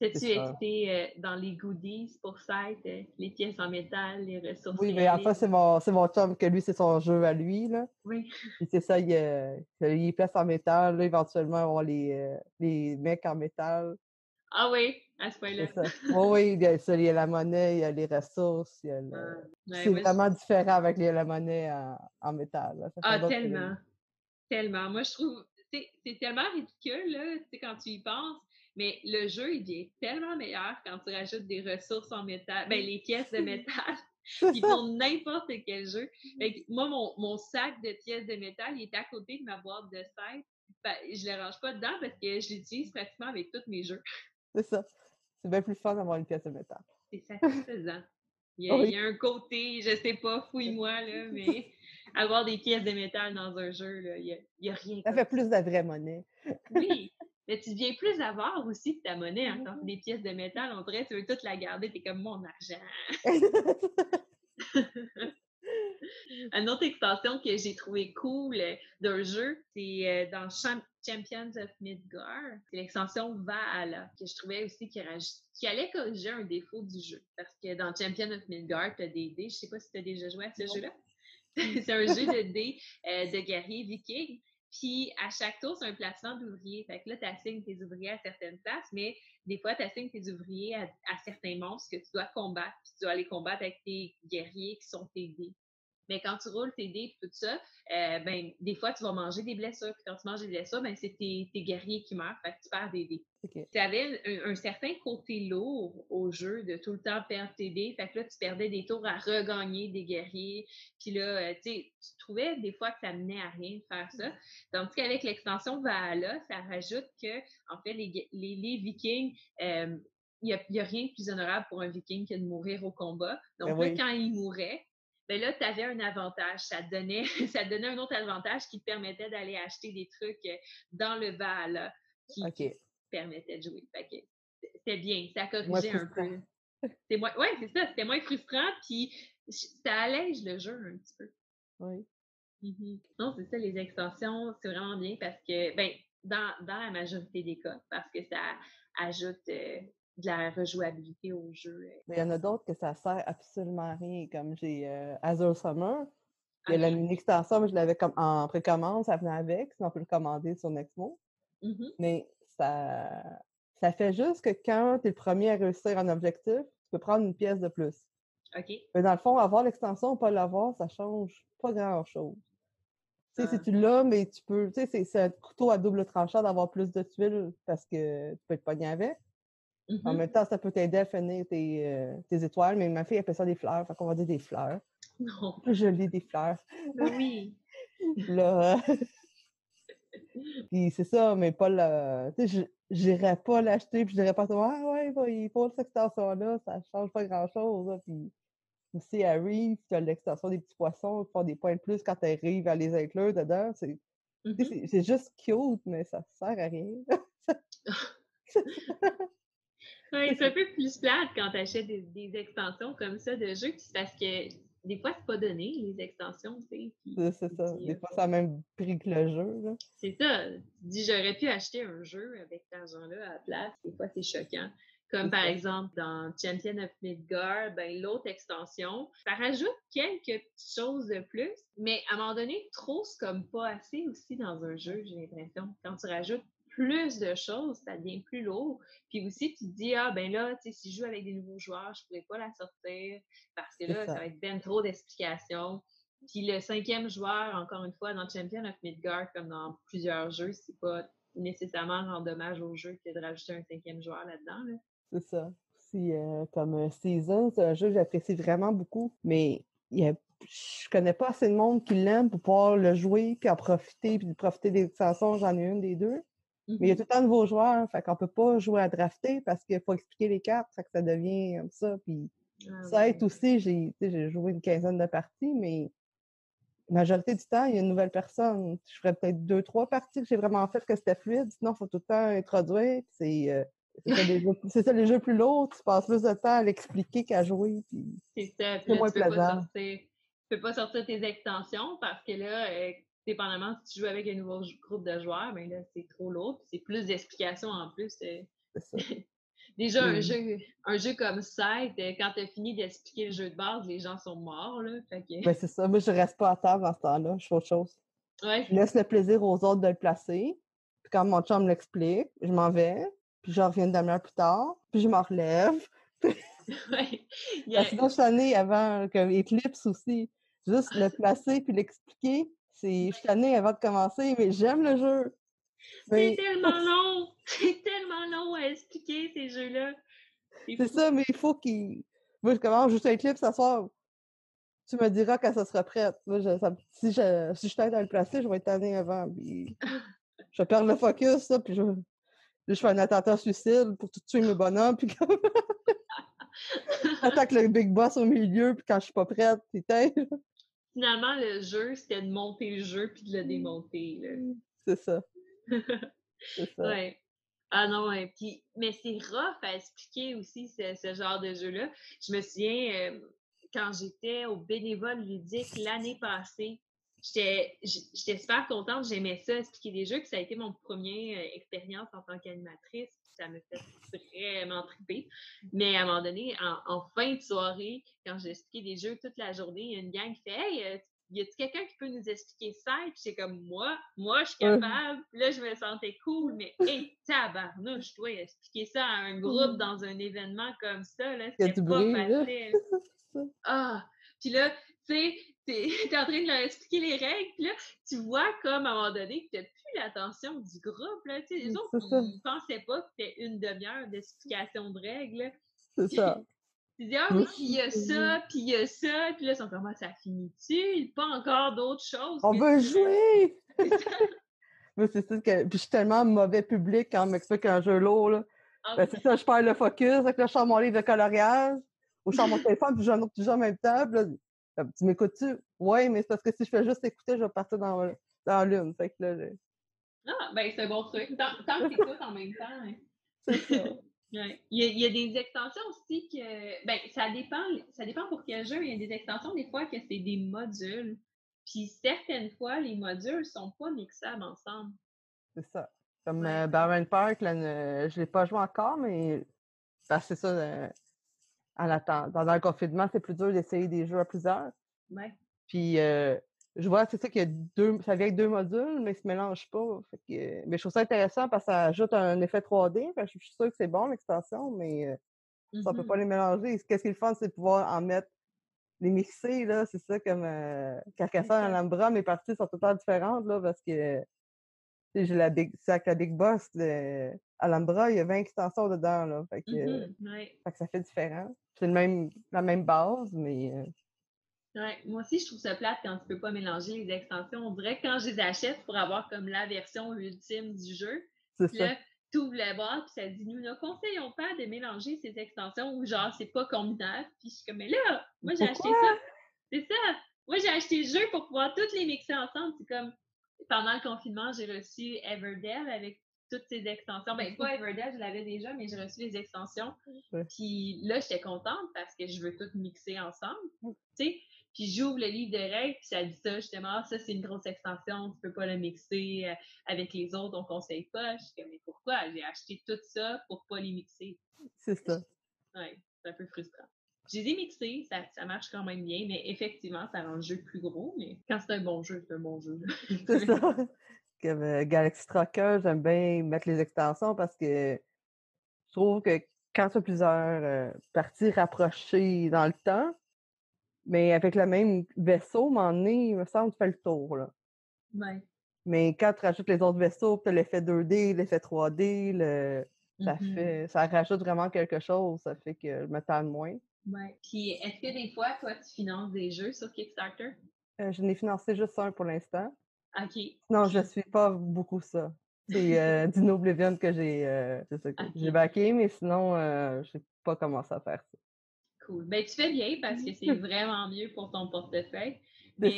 As-tu été euh, dans les goodies pour ça, euh, les pièces en métal, les ressources? Oui, mais en fait, c'est mon, mon chum que lui, c'est son jeu à lui. Là. Oui. Puis c'est ça, il, y a les pièces en métal. Là, éventuellement, on les, euh, les mecs en métal. Ah oui, à ce point-là. Oui, oui, il y, a, il y, a, la monnaie, il y a les ressources. Il y a ah, c'est vraiment différent avec les, la monnaie en, en métal. ah, tellement. Tellement. Moi, je trouve, c'est tellement ridicule, là, quand tu y penses. Mais le jeu, il est tellement meilleur quand tu rajoutes des ressources en métal, ben, les pièces de métal. Puis pour n'importe quel jeu. moi, mon, sac de pièces de métal, il est à côté de ma boîte de site. Ben, je ne le range pas dedans parce que je l'utilise pratiquement avec tous mes jeux. C'est ça. C'est bien plus fun d'avoir une pièce de métal. C'est satisfaisant. Il y, a, il y, a, un côté, je sais pas, fouille-moi, là, mais avoir des pièces de métal dans un jeu, là, il n'y a, a, rien. Ça fait plus de vraie monnaie. oui, mais tu deviens plus avare aussi de ta monnaie. Hein, quand des pièces de métal, on dirait tu veux toute la garder, tu es comme mon argent. Une autre extension que j'ai trouvé cool euh, d'un jeu, c'est euh, dans Champions of Midgar. C'est l'extension Valhalla, que je trouvais aussi qui, qui, allait corriger un défaut du jeu. Parce que dans Champions of Midgar, tu as des dés. Je sais pas si tu as déjà joué à ce jeu-là. c'est un jeu de dés euh, de guerriers vikings. Puis à chaque tour, c'est un placement d'ouvriers. Fait que là, tu assignes tes ouvriers à certaines places, mais des fois, tu assignes tes ouvriers à, certains monstres que tu dois combattre, puis tu dois les combattre avec tes guerriers qui sont tes dés. Mais quand tu roules tes dés et tout ça, euh, ben, des fois, tu vas manger des blessures. Puis quand tu manges des blessures, ben, c'est tes, guerriers qui meurent. Fait que tu perds des dés. Tu avais un, certain côté lourd au jeu de tout le temps perdre tes dés. Fait que là, tu perdais des tours à regagner des guerriers. Puis là, euh, tu trouvais des fois que ça menait à rien de faire ça. Tandis qu'avec l'extension Valhalla, ça rajoute que, en fait, les, les, Vikings, euh, il n'y a, rien de plus honorable pour un Viking que de mourir au combat. Donc, ben là, quand il mourait, ben là, tu avais un avantage. Ça te, donnait, ça donnait un autre avantage qui te permettait d'aller acheter des trucs euh, dans le Val qui, te permettait de jouer. C'était bien, ça corrigeait un peu. C'est moins, ouais, c'est ça, c'était moins frustrant, puis ça allège le jeu un petit peu. Oui. Mm-hmm. Non, c'est ça, les extensions, c'est vraiment bien parce que, ben, dans, dans la majorité des cas, parce que ça ajoute euh, de la rejouabilité au jeu. Euh. Il y en a d'autres que ça sert absolument à rien, comme j'ai euh, Azure Summer. Il y a une extension, mais je l'avais comme en précommande, ça venait avec, sinon on peut le commander sur Nexmo. Mmh mais ça, ça fait juste que quand tu es le premier à réussir un objectif, tu peux prendre une pièce de plus. OK. Mais dans le fond, avoir l'extension ou pas l'avoir, ça change pas grand-chose. Tu sais, Si ah. tu l'as, mais tu peux. Tu sais, c'est un couteau à double tranchant d'avoir plus de tuiles parce que tu peux être pogné avec. En mm-hmm. même temps, ça peut t'aider à finir tes, euh, tes, étoiles, mais ma fille appelle ça des fleurs, fait qu'on va dire des fleurs. Non. Plus joli, des fleurs. Ben oui. là. puis c'est ça, mais pas le. Tu sais, j'irais pas l'acheter, puis je dirais pas, ah ouais, il faut cette extension-là, ça change pas grand-chose. Puis aussi, Harry, tu as l'extension des petits poissons, tu font des points de plus quand tu arrives à les inclure dedans. C'est juste cute, mais ça sert à rien. C'est un peu plus plate quand tu achètes des, extensions comme ça de jeu, parce que des fois, c'est pas donné, les extensions, tu sais. C'est ça. Des fois, ça a même prix que le jeu. C'est ça. Tu dis, j'aurais pu acheter un jeu avec cet argent-là à la place. Des fois, c'est choquant. Comme par exemple dans Champion of Midgar, ben, l'autre extension, ça rajoute quelques petites choses de plus, mais à un moment donné, trop, c'est comme pas assez aussi dans un jeu, j'ai l'impression. Quand tu rajoutes plus de choses, ça devient plus lourd. Puis aussi, tu te dis, ah ben là, tu sais, si je joue avec des nouveaux joueurs, je ne pourrais pas la sortir parce que là, ça. va être bien trop d'explications. Puis le cinquième joueur, encore une fois, dans Champion of Midgard, comme dans plusieurs jeux, c'est pas nécessairement rendre dommage au jeu que de rajouter un cinquième joueur là-dedans. C'est ça. Si, euh, comme euh, Season, c'est un jeu que j'apprécie vraiment beaucoup, mais il y a je connais pas assez de monde qui l'aime pour pouvoir le jouer puis en profiter puis profiter des extensions, j'en ai une des deux. Mais il y a mmh tout le temps de nouveaux joueurs, fait qu'on peut pas jouer à drafter parce qu'il faut expliquer les cartes, fait que ça devient comme ça. Puis ah ça aide aussi, j'ai joué une quinzaine de parties, mais la majorité du temps, il y a une nouvelle personne. Je ferais peut-être deux, trois parties que j'ai vraiment fait que c'était fluide. Sinon, il faut tout le temps introduire. C'est euh, c'est ça, les jeux plus lourds, tu passes plus de temps à l'expliquer qu'à jouer. C'est ça. Moins tu peux plaisant. peux pas sortir tes extensions parce que là, euh, dépendamment si tu joues avec un nouveau groupe de joueurs, ben là, c'est trop lourd. C'est plus d'explications en plus. Euh. C'est ça. Déjà, un, jeu, un jeu comme ça, euh, quand tu as fini d'expliquer le jeu de base, les gens sont morts. Là, ben, c'est ça. Moi, je reste pas à table en ce temps-là. Je fais autre chose. Je laisse le plaisir aux autres de le placer. Puis quand mon chum l'explique, je m'en vais. Puis je reviens une demi-heure plus tard. Puis je m'en relève. ouais. yeah. Sinon, je suis avant que Eclipse aussi. Juste le placer puis l'expliquer. C'est, je suis avant de commencer, mais j'aime le jeu. C'est tellement long! C'est tellement long à expliquer ces jeux-là. C'est ça, mais il faut qu'il. Moi, je commence juste un clip ce soir. Tu me diras quand ça sera prêt. si, je, si je t'aide à le placer, je vais être tanné avant. Puis je vais perdre le focus, ça, puis je, je fais un attentat suicide pour tout tuer mes bonhommes. Puis comme... Attaque le big boss au milieu, puis quand je suis pas prête, putain. Finalement, le jeu, c'était de monter le jeu puis de le démonter. C'est ça. Ouais. Ah non, Puis, mais c'est rough à expliquer aussi ce, genre de jeu-là. Je me souviens, euh, quand j'étais au bénévole ludique l'année passée, j'étais super contente, j'aimais ça, expliquer des jeux, que ça a été mon premier euh, expérience en tant qu'animatrice. Ça me fait vraiment triper. Mais à un moment donné, en, fin de soirée, quand j'ai expliqué des jeux toute la journée, il y a une gang qui fait Hey, euh, y a-t-il quelqu'un qui peut nous expliquer ça? Puis c'est comme moi, moi, je suis capable. Puis là, je me sentais cool, mais hé, tabarnouche, je dois expliquer ça à un groupe dans un événement comme ça, là, c'était pas facile. ah! Puis là, tu sais, t'es es en train de leur expliquer les règles, puis là, tu vois comme à un moment donné que t'as plus l'attention du groupe, là, tu sais, les autres, ils pensaient pas que c'était une demi-heure d'explication de règles, C'est ça. Tu dis, ah oui, puis il y a ça, puis il y a ça, puis là, ils sont comme, ah, ça finit-tu? Pas encore d'autres choses. On veut jouer! Mais c'est ça que. Puis je suis tellement mauvais public quand on m'explique un jeu lourd, là. Ah ben, c'est ça, je perds le focus, là, je sors mon livre de coloriage, ou je sors mon téléphone, puis j'ai un autre jeu en même temps, là, tu m'écoutes-tu? Oui, mais c'est parce que si je fais juste écouter, je vais partir dans, dans l'une. Fait que là, Ah, ben c'est un bon truc. Tant, tant que t'écoutes en même temps. Hein. C'est ça. Il, y a, des extensions aussi que. Ben, ça dépend, ça dépend pour quel jeu. Il y a des extensions, des fois, que c'est des modules. Puis certaines fois, les modules ne sont pas mixables ensemble. C'est ça. Comme ouais. Euh, Park, je ne l'ai pas joué encore, mais c'est ça. Euh, en Dans le confinement, c'est plus dur d'essayer des jeux à plusieurs. Ouais. Puis euh, je vois, c'est ça qu'il y a deux, ça vient avec deux modules, mais ils ne se mélangent pas. mais je trouve ça intéressant parce que ça ajoute un effet 3D. je suis sûre que c'est bon, l'extension, mais euh, ça ne peut pas les mélanger. Qu'est-ce qu'ils font, c'est pouvoir en mettre, les mixer, là. C'est ça comme euh, Carcassonne, Alhambra, mes parties sont totalement différentes, là, parce que j'ai la big, c'est avec la Big Boss, de Alhambra, il y a 20 extensions dedans, là. Fait que, mmh fait que ça fait différent. C'est même, la même base, mais. Euh, Ouais, moi aussi, je trouve ça plate quand tu peux pas mélanger les extensions. On dirait que quand je les achète pour avoir comme la version ultime du jeu, là, tu ouvres la boîte, puis ça dit Nous ne conseillons pas de mélanger ces extensions ou genre c'est pas combinable. Puis je suis comme Mais là, moi j'ai acheté ça. C'est ça. Moi j'ai acheté le jeu pour pouvoir toutes les mixer ensemble. C'est comme pendant le confinement, j'ai reçu Everdell avec toutes ces extensions. Ben, pas Everdell, je l'avais déjà, mais j'ai reçu les extensions. Puis là, j'étais contente parce que je veux tout mixer ensemble. Tu sais, puis j'ouvre le livre de règles, puis ça dit ça, justement, ah, ça c'est une grosse extension, tu peux pas le mixer euh, avec les autres, on conseille pas. Je suis comme, mais pourquoi? J'ai acheté tout ça pour pas les mixer. C'est ça. Ouais, c'est un peu frustrant. J'ai les ai ça, ça, marche quand même bien, mais effectivement, ça rend le jeu plus gros, mais quand c'est un bon jeu, c'est un bon jeu. c'est ça. Comme euh, Galaxy Tracker, j'aime bien mettre les extensions parce que je trouve que quand tu as plusieurs euh, parties rapprochées dans le temps, mais avec le même vaisseau, moment donné, il me semble que tu fais le tour. Là. Ouais. Mais quand tu rajoutes les autres vaisseaux, tu as l'effet 2D, l'effet 3D, le... ça, mmh fait... ça rajoute vraiment quelque chose. Ça fait que je me moins. Ouais. Puis est-ce que des fois, toi, tu finances des jeux sur Kickstarter? Euh, je n'ai financé juste un pour l'instant. OK. Non, je ne suis pas beaucoup ça. C'est euh, Dino Oblivion que j'ai euh, backé, mais sinon, euh, je n'ai pas commencé à faire ça. Cool. Ben, tu fais bien parce que c'est vraiment mieux pour ton portefeuille. moi,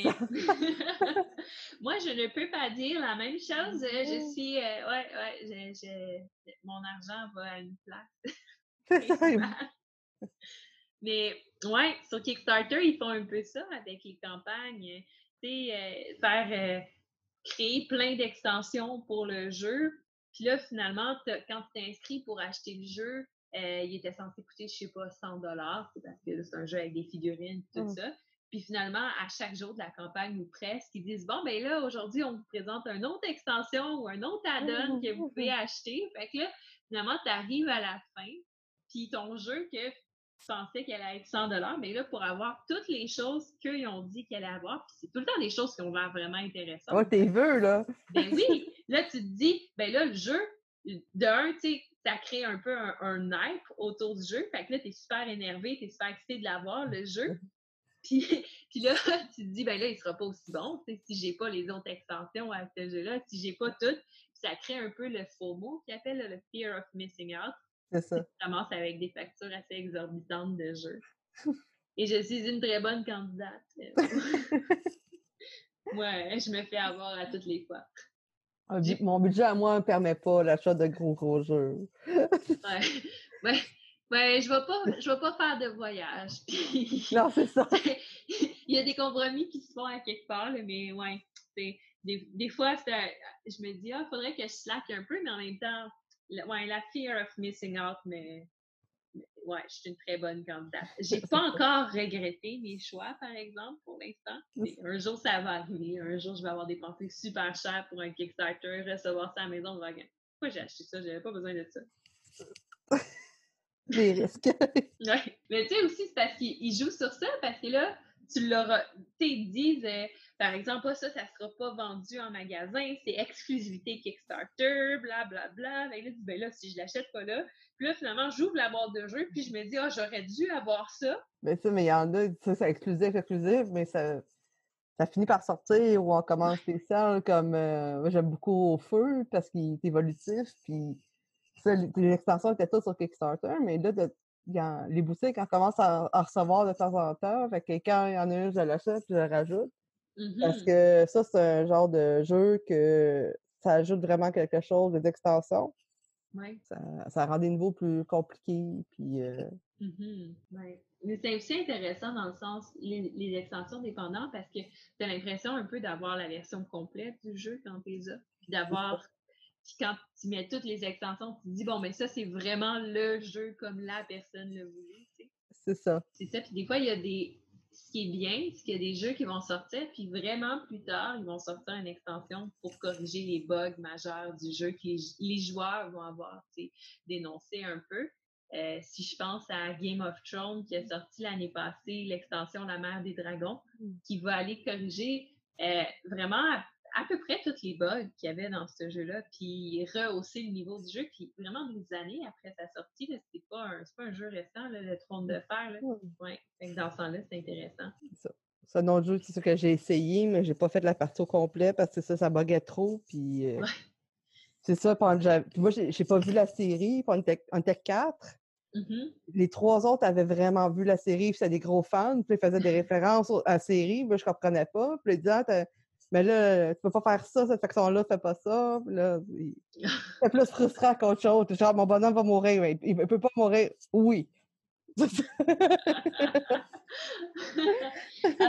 je ne peux pas dire la même chose. Je mmh. suis. Euh, ouais, ouais, mon argent va à une place. Mais ouais, sur Kickstarter, ils font un peu ça avec les campagnes. Tu sais, euh, faire euh, créer plein d'extensions pour le jeu. Puis là, finalement, quand tu t'inscris pour acheter le jeu, il était censé coûter, je sais pas, 100 dollars, parce que c'est un jeu avec des figurines, tout mmh. ça. Puis finalement, à chaque jour de la campagne ou presque, ils disent Bon, ben là, aujourd'hui, on vous présente une autre extension ou un autre add-on que vous pouvez acheter. Fait que là, finalement, tu arrives à la fin, puis ton jeu que pensais qu'elle allait être 100 mais là, pour avoir toutes les choses qu'ils ont dit qu'elle allait avoir, puis c'est tout le temps des choses qui ont l'air vraiment intéressantes. Oh, t'es veux, là! ben oui! Là, tu te dis, ben là, le jeu, de un, tu sais, ça crée un peu un, un, hype autour du jeu. Fait que là, t'es super énervé, t'es super excité de l'avoir, le jeu. Puis, là, tu te dis, ben là, il sera pas aussi bon si j'ai pas les autres extensions à ce jeu-là, si j'ai pas tout. ça crée un peu le FOMO qui appelle le Fear of Missing Out. C'est ça. Tu commences avec des factures assez exorbitantes de jeux. Et je suis une très bonne candidate. ouais, je me fais avoir à toutes les fois. Ah, mon budget à moi ne permet pas l'achat de gros gros jeux. ouais. ouais. Ben, je ne vais, pas, je vais pas faire de voyage. non, c'est ça. Il y a des compromis qui se font à quelque part, mais ouais, des, des fois, je me dis, ah, il faudrait que je slack un peu, mais en même temps, ouais, la fear of missing out, mais, ouais, je suis une très bonne candidate. J'ai pas encore regretté mes choix, par exemple, pour l'instant. Un jour, ça va arriver. Un jour, je vais avoir dépensé super cher pour un Kickstarter, recevoir ça à la maison. Pourquoi j'ai acheté ça? J'avais pas besoin de ça. des risques. ouais. Mais tu sais aussi, c'est parce qu'ils jouent sur ça, parce que là, tu leur tu disent, euh, par exemple, ça, ça sera pas vendu en magasin, c'est exclusivité Kickstarter, blablabla. Bla, bla. Ben là, ben là, si je l'achète pas là, puis là, finalement, j'ouvre la boîte de jeu, puis je me dis, ah, j'aurais dû avoir ça. Ben ça, mais il y en a, ça, c'est exclusif, exclusif, mais ça, ça finit par sortir ou en commande spéciale, comme euh, j'aime beaucoup au feu parce qu'il est évolutif, puis les extensions étaient toutes sur Kickstarter, mais là, les boutiques, on commence à, recevoir de temps en temps. Fait que quand il y en a une, je l'achète puis je le rajoute. Parce mmh que ça, c'est un genre de jeu que ça ajoute vraiment quelque chose, des extensions. Ça, ça, rend des niveaux plus compliqués. Puis, euh mmh Mais c'est aussi intéressant dans le sens, les, les extensions dépendant parce que tu as l'impression un peu d'avoir la version complète du jeu quand tu es là. Puis d'avoir puis quand tu mets toutes les extensions, tu te dis, bon, mais ça, c'est vraiment le jeu comme la personne le voulait. C'est ça. C'est ça. Puis des fois, il y a des. Ce qui est bien, c'est qu'il y a des jeux qui vont sortir, puis vraiment plus tard, ils vont sortir une extension pour corriger les bugs majeurs du jeu que les, joueurs vont avoir dénoncé un peu. Euh, si je pense à Game of Thrones qui a sorti l'année passée l'extension La mer des dragons, mm. qui va aller corriger euh, vraiment à peu près tous les bugs qu'il y avait dans ce jeu-là, puis rehausser le niveau du jeu, puis vraiment des années après sa sortie, c'était pas, un, pas un jeu récent, le Trône de Fer. Là. Ouais. dans ce temps-là, c'est intéressant. C'est un autre jeu c'est que j'ai essayé, mais j'ai pas fait la partie au complet parce que ça, ça buguait trop. Puis, euh, C'est ça. moi, j'ai pas vu la série, puis on était, on était quatre. Mm-hmm. Les trois autres avaient vraiment vu la série, puis c'était des gros fans, puis ils faisaient des références à la série, moi je comprenais pas. Puis ils disaient, ah, mais là, tu peux pas faire ça, cette faction-là, fais pas ça. Là, c'est plus frustrant qu'autre chose. Genre, mon bonhomme va mourir, mais il peut pas mourir. Oui. ah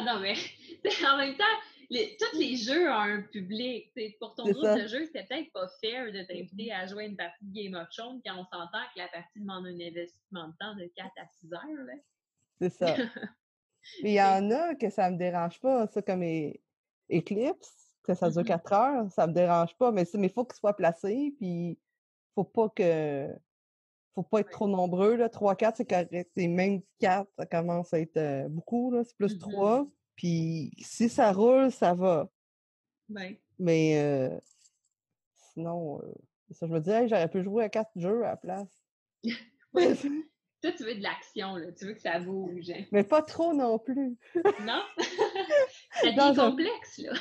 non, mais en même temps, tous les jeux ont un public. pour ton groupe de jeu, c'était peut-être pas fair de t'inviter à jouer une partie de Game of Thrones quand on s'entend que la partie demande un investissement de temps de 4 à 6 heures. C'est ça. Mais il y en a que ça me dérange pas, ça, comme Eclipse, que ça dure 4 mmh heures, ça me dérange pas, mais il faut qu'il soit placé, puis faut pas que faut pas être trop nombreux. Là. 3-4, c'est correct. C'est même 4, ça commence à être euh, beaucoup. C'est plus 3. Mmh puis si ça roule, ça va. Mais euh, sinon, euh, ça, je me dis, j'aurais pu jouer à 4 jeux à la place. Toi, tu veux de l'action. Tu veux que ça bouge. Hein. Mais pas trop non plus. non? C'est complexe, là.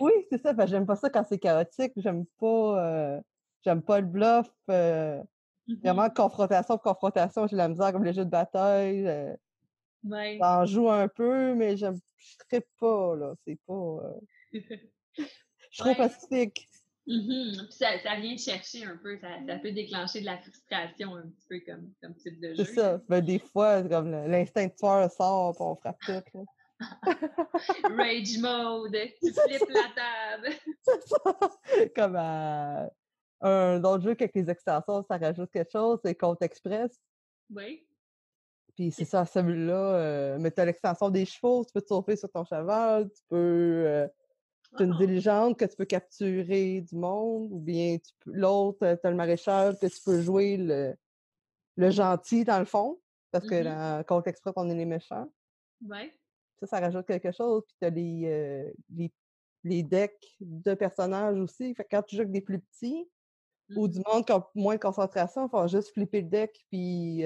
oui, c'est ça. j'aime pas ça quand c'est chaotique. J'aime pas, euh, j'aime pas le bluff. Euh, mm-hmm. Vraiment, confrontation confrontation, j'ai la misère comme les jeux de bataille. Euh. Ouais. J'en joue un peu, mais je ne pas, là. C'est pas. Euh, je suis trop pacifique. Mm-hmm. ça, ça, vient chercher un peu, ça, ça, peut déclencher de la frustration un petit peu comme, comme type de jeu. C'est ça. Ben, des fois, comme l'instinct de tueur sort et on frappe tout. Rage mode, tu flippes la table. C'est ça. Comme à un autre jeu avec les extensions, ça rajoute quelque chose, c'est Compte Express. Oui. Puis c'est ça, celui-là, euh, mais tu as l'extension des chevaux, tu peux te sauver sur ton cheval, tu peux. Euh, tu as une ah! diligente que tu peux capturer du monde, ou bien l'autre, euh, tu as le maréchal que tu peux jouer le, le gentil dans le fond, parce que mmh dans Compte Express, on est les méchants. Oui. Ça, ça rajoute quelque chose. Puis tu as les, les, les, decks de personnages aussi. Fait que quand tu joues avec des plus petits, ou du mmh monde qui a moins de concentration, il faut juste flipper le deck puis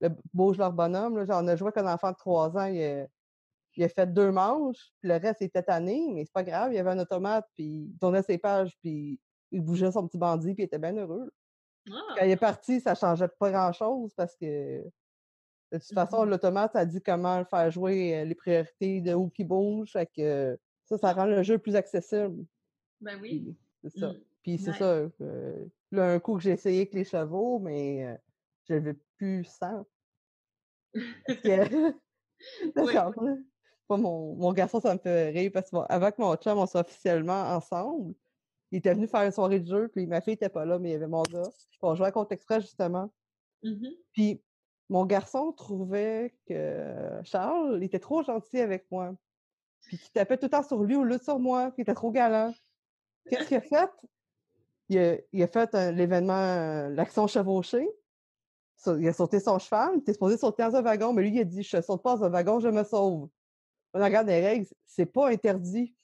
le bouge leur bonhomme. Là, genre, on a joué avec un enfant de 3 ans, il a, fait deux manches, puis le reste était tanné, mais c'est pas grave, il y avait un automate, puis il tournait ses pages, puis il bougeait son petit bandit, puis il était bien heureux. Quand il est ah! parti, ça changeait pas grand-chose parce que de toute façon, mmh l'automate, ça dit comment faire jouer les priorités de où qui bouge. Fait que ça, ça rend le jeu plus accessible. Ben oui. C'est ça. Mmh. Puis c'est ça. là, un coup que j'ai essayé avec les chevaux, mais je n'avais plus ça. D'accord. Mon, mon, garçon, ça me fait rire parce qu'avant que mon chum, on soit officiellement ensemble, il était venu faire une soirée de jeu, puis ma fille n'était pas là, mais il y avait mon gars. On jouait à Compte Express, justement. Mmh puis mon garçon trouvait que Charles était trop gentil avec moi. Puis qu'il tapait tout le temps sur lui ou là sur moi, puis il était trop galant. Qu'est-ce qu'il a fait? il a, fait l'événement, euh, l'action chevauchée. il a sauté son cheval, il était supposé sauter dans un wagon, mais lui, il a dit Je ne saute pas dans un wagon, je me sauve. On regarde les règles, c'est pas interdit.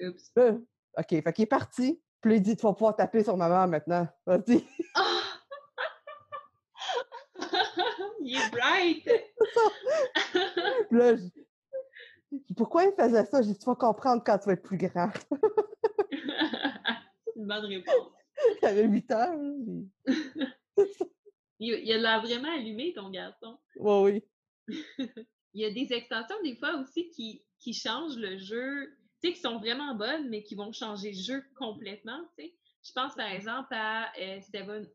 Oups. OK, fait qu'il est parti. Puis il dit Tu vas pouvoir taper sur maman maintenant. Vas-y. You're right! là, pourquoi il faisait ça? J'ai dit Tu vas comprendre quand tu vas être plus grand? une bonne réponse. Il avait 8 ans. il, a vraiment allumé, ton garçon. Oui, oui. il y a des extensions, des fois aussi, qui, qui changent le jeu, tu sais, qui sont vraiment bonnes, mais qui vont changer le jeu complètement, tu sais. Je pense par exemple à euh,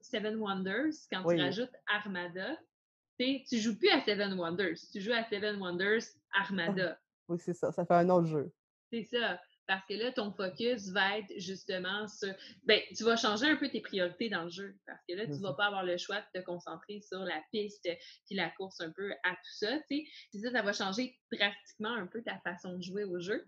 Seven, Wonders, quand tu rajoutes Armada. Tu tu joues plus à Seven Wonders, tu joues à Seven Wonders Armada. Oui, c'est ça, ça fait un autre jeu. C'est ça. Parce que là, ton focus va être justement sur. Ben, tu vas changer un peu tes priorités dans le jeu. Parce que là, tu ne vas pas avoir le choix de te concentrer sur la piste puis la course un peu à tout ça. Puis ça, ça va changer drastiquement un peu ta façon de jouer au jeu.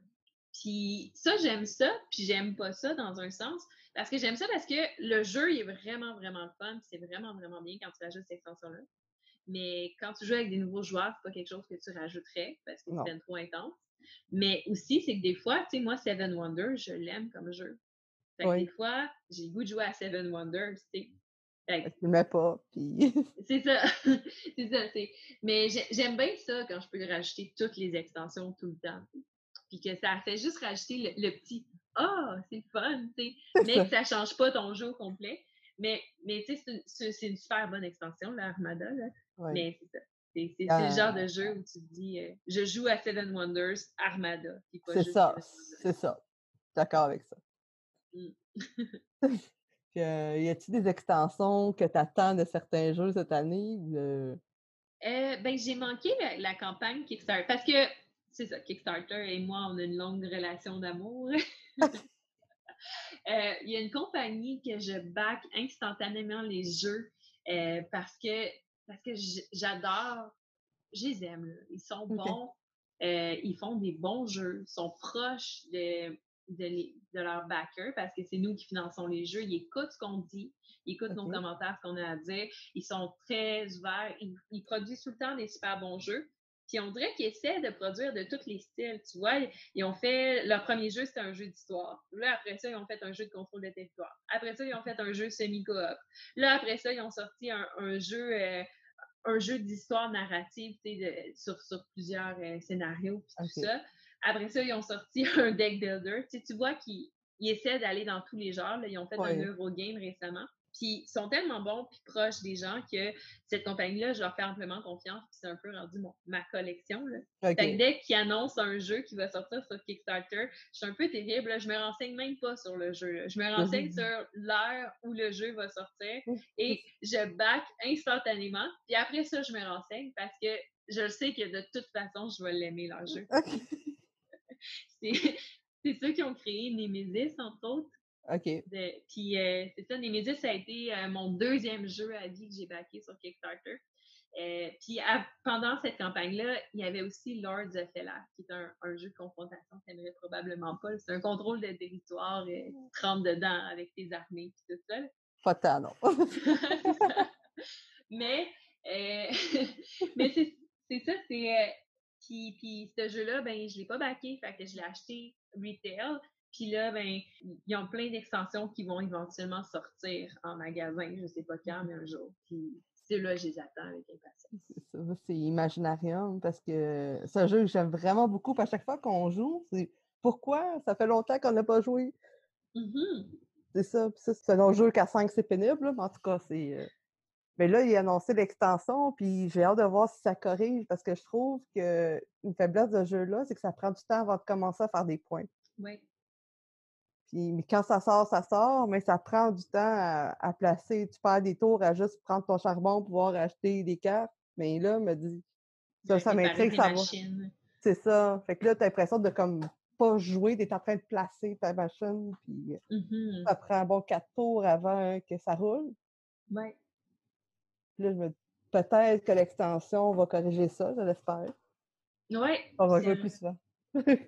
Puis ça, j'aime ça, puis j'aime pas ça dans un sens. Parce que j'aime ça parce que le jeu, il est vraiment, vraiment fun. C'est vraiment, vraiment bien quand tu rajoutes cette extension-là. Mais quand tu joues avec des nouveaux joueurs, c'est pas quelque chose que tu rajouterais parce que c'est trop intense. Mais aussi, c'est que des fois, tu sais, moi, Seven Wonders, je l'aime comme jeu. Fait que des fois, j'ai le goût de jouer à Seven Wonders, tu sais. Fait que... mets pas, puis... c'est ça, c'est ça, c'est... Mais j'aime bien ça quand je peux rajouter toutes les extensions tout le temps, Puis que ça fait juste rajouter le, petit « Ah, oh, c'est fun », tu sais, mais que ça change pas ton jeu au complet. Mais, mais tu sais, c'est une super bonne extension, l'Armada, là. Mais c'est ça. C'est le genre de jeu où tu te dis euh, je joue à Seven Wonders Armada. C'est ça, c'est ça. D'accord avec ça. Mmh. euh, y a-t-il des extensions que tu attends de certains jeux cette année? Euh, ben, j'ai manqué la, campagne Kickstarter parce que c'est ça, Kickstarter et moi, on a une longue relation d'amour. Il y a une compagnie que je back instantanément les jeux parce que parce que j'adore, je les aime. Ils sont bons, euh, ils font des bons jeux, ils sont proches de, de, leur backer parce que c'est nous qui finançons les jeux. Ils écoutent ce qu'on dit, ils écoutent nos commentaires, ce qu'on a à dire. Ils sont très ouverts, ils, produisent tout le temps des super bons jeux. Puis on dirait qu'ils essaient de produire de tous les styles. Tu vois, ils ont fait leur premier jeu, c'était un jeu d'histoire. Là, après ça, ils ont fait un jeu de contrôle de territoire. Après ça, ils ont fait un jeu semi-coop. Là, après ça, ils ont sorti un, jeu euh, un jeu d'histoire narrative de, sur, sur plusieurs euh, scénarios tout ça. Après ça, ils ont sorti un deck builder. tu vois qu'ils essaient d'aller dans tous les genres. Ils ont fait un Eurogame récemment. Puis ils sont tellement bons puis proches des gens que cette compagnie-là, je leur fais amplement confiance. Puis c'est un peu rendu ma collection. Là. dès qu'ils annoncent un jeu qui va sortir sur Kickstarter, je suis un peu terrible. Là. Je me renseigne même pas sur le jeu. Je me renseigne sur l'heure où le jeu va sortir et je back instantanément. Puis après ça, je me renseigne parce que je sais que de toute façon, je vais l'aimer, leur jeu. c'est ceux qui ont créé Nemesis, entre autres. OK. puis euh, c'est ça, Nemesis, ça a été euh, mon deuxième jeu à vie que j'ai backé sur Kickstarter. Euh, puis pendant cette campagne-là, il y avait aussi Lords of Hellas, qui est un, jeu de confrontation que n'aimerais probablement pas. C'est un contrôle de territoire, tu rentres dedans avec tes armées et tout ça. Pas non. mais mais c'est ça, c'est. puis, puis ce jeu-là, ben, je ne l'ai pas backé, fait que je l'ai acheté retail. Puis là, ben, ils ont plein d'extensions qui vont éventuellement sortir en magasin. Je ne sais pas quand, mais un jour. Puis c'est là, je les attends avec impatience. C'est Imaginarium parce que c'est un jeu que j'aime vraiment beaucoup. à chaque fois qu'on joue, c'est pourquoi? Ça fait longtemps qu'on n'a pas joué. Mm-hmm. C'est ça. c'est un jeu qu'à 5, c'est pénible. Mais en tout cas, c'est. Euh, mais là, il a annoncé l'extension, puis j'ai hâte de voir si ça corrige parce que je trouve qu'une faiblesse de jeu-là, c'est que ça prend du temps avant de commencer à faire des points. Oui. Puis mais quand ça sort, ça sort, mais ça prend du temps à, placer. Tu perds des tours à juste prendre ton charbon pour pouvoir acheter des cartes. Mais là, me dit, ça, ça m'intrigue, ça va. C'est ça. Fait que là, tu as l'impression de comme pas jouer, d'être en train de placer ta machine, puis mmh ça prend un bon quatre tours avant que ça roule. Oui. Là, je me peut-être que l'extension va corriger ça, je l'espère. Oui. On va jouer plus souvent.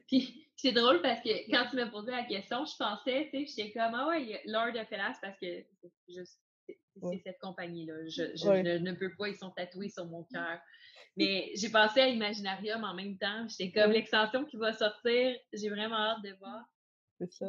puis c'est drôle parce que quand tu m'as posé la question, je pensais, tu sais, j'étais comme, ah ouais, Lord of Hellas parce que c'est cette compagnie-là. Je, ne, peux pas, ils sont tatoués sur mon cœur. Mais j'ai pensé à Imaginarium en même temps. J'étais comme l'extension qui va sortir. J'ai vraiment hâte de voir. C'est ça.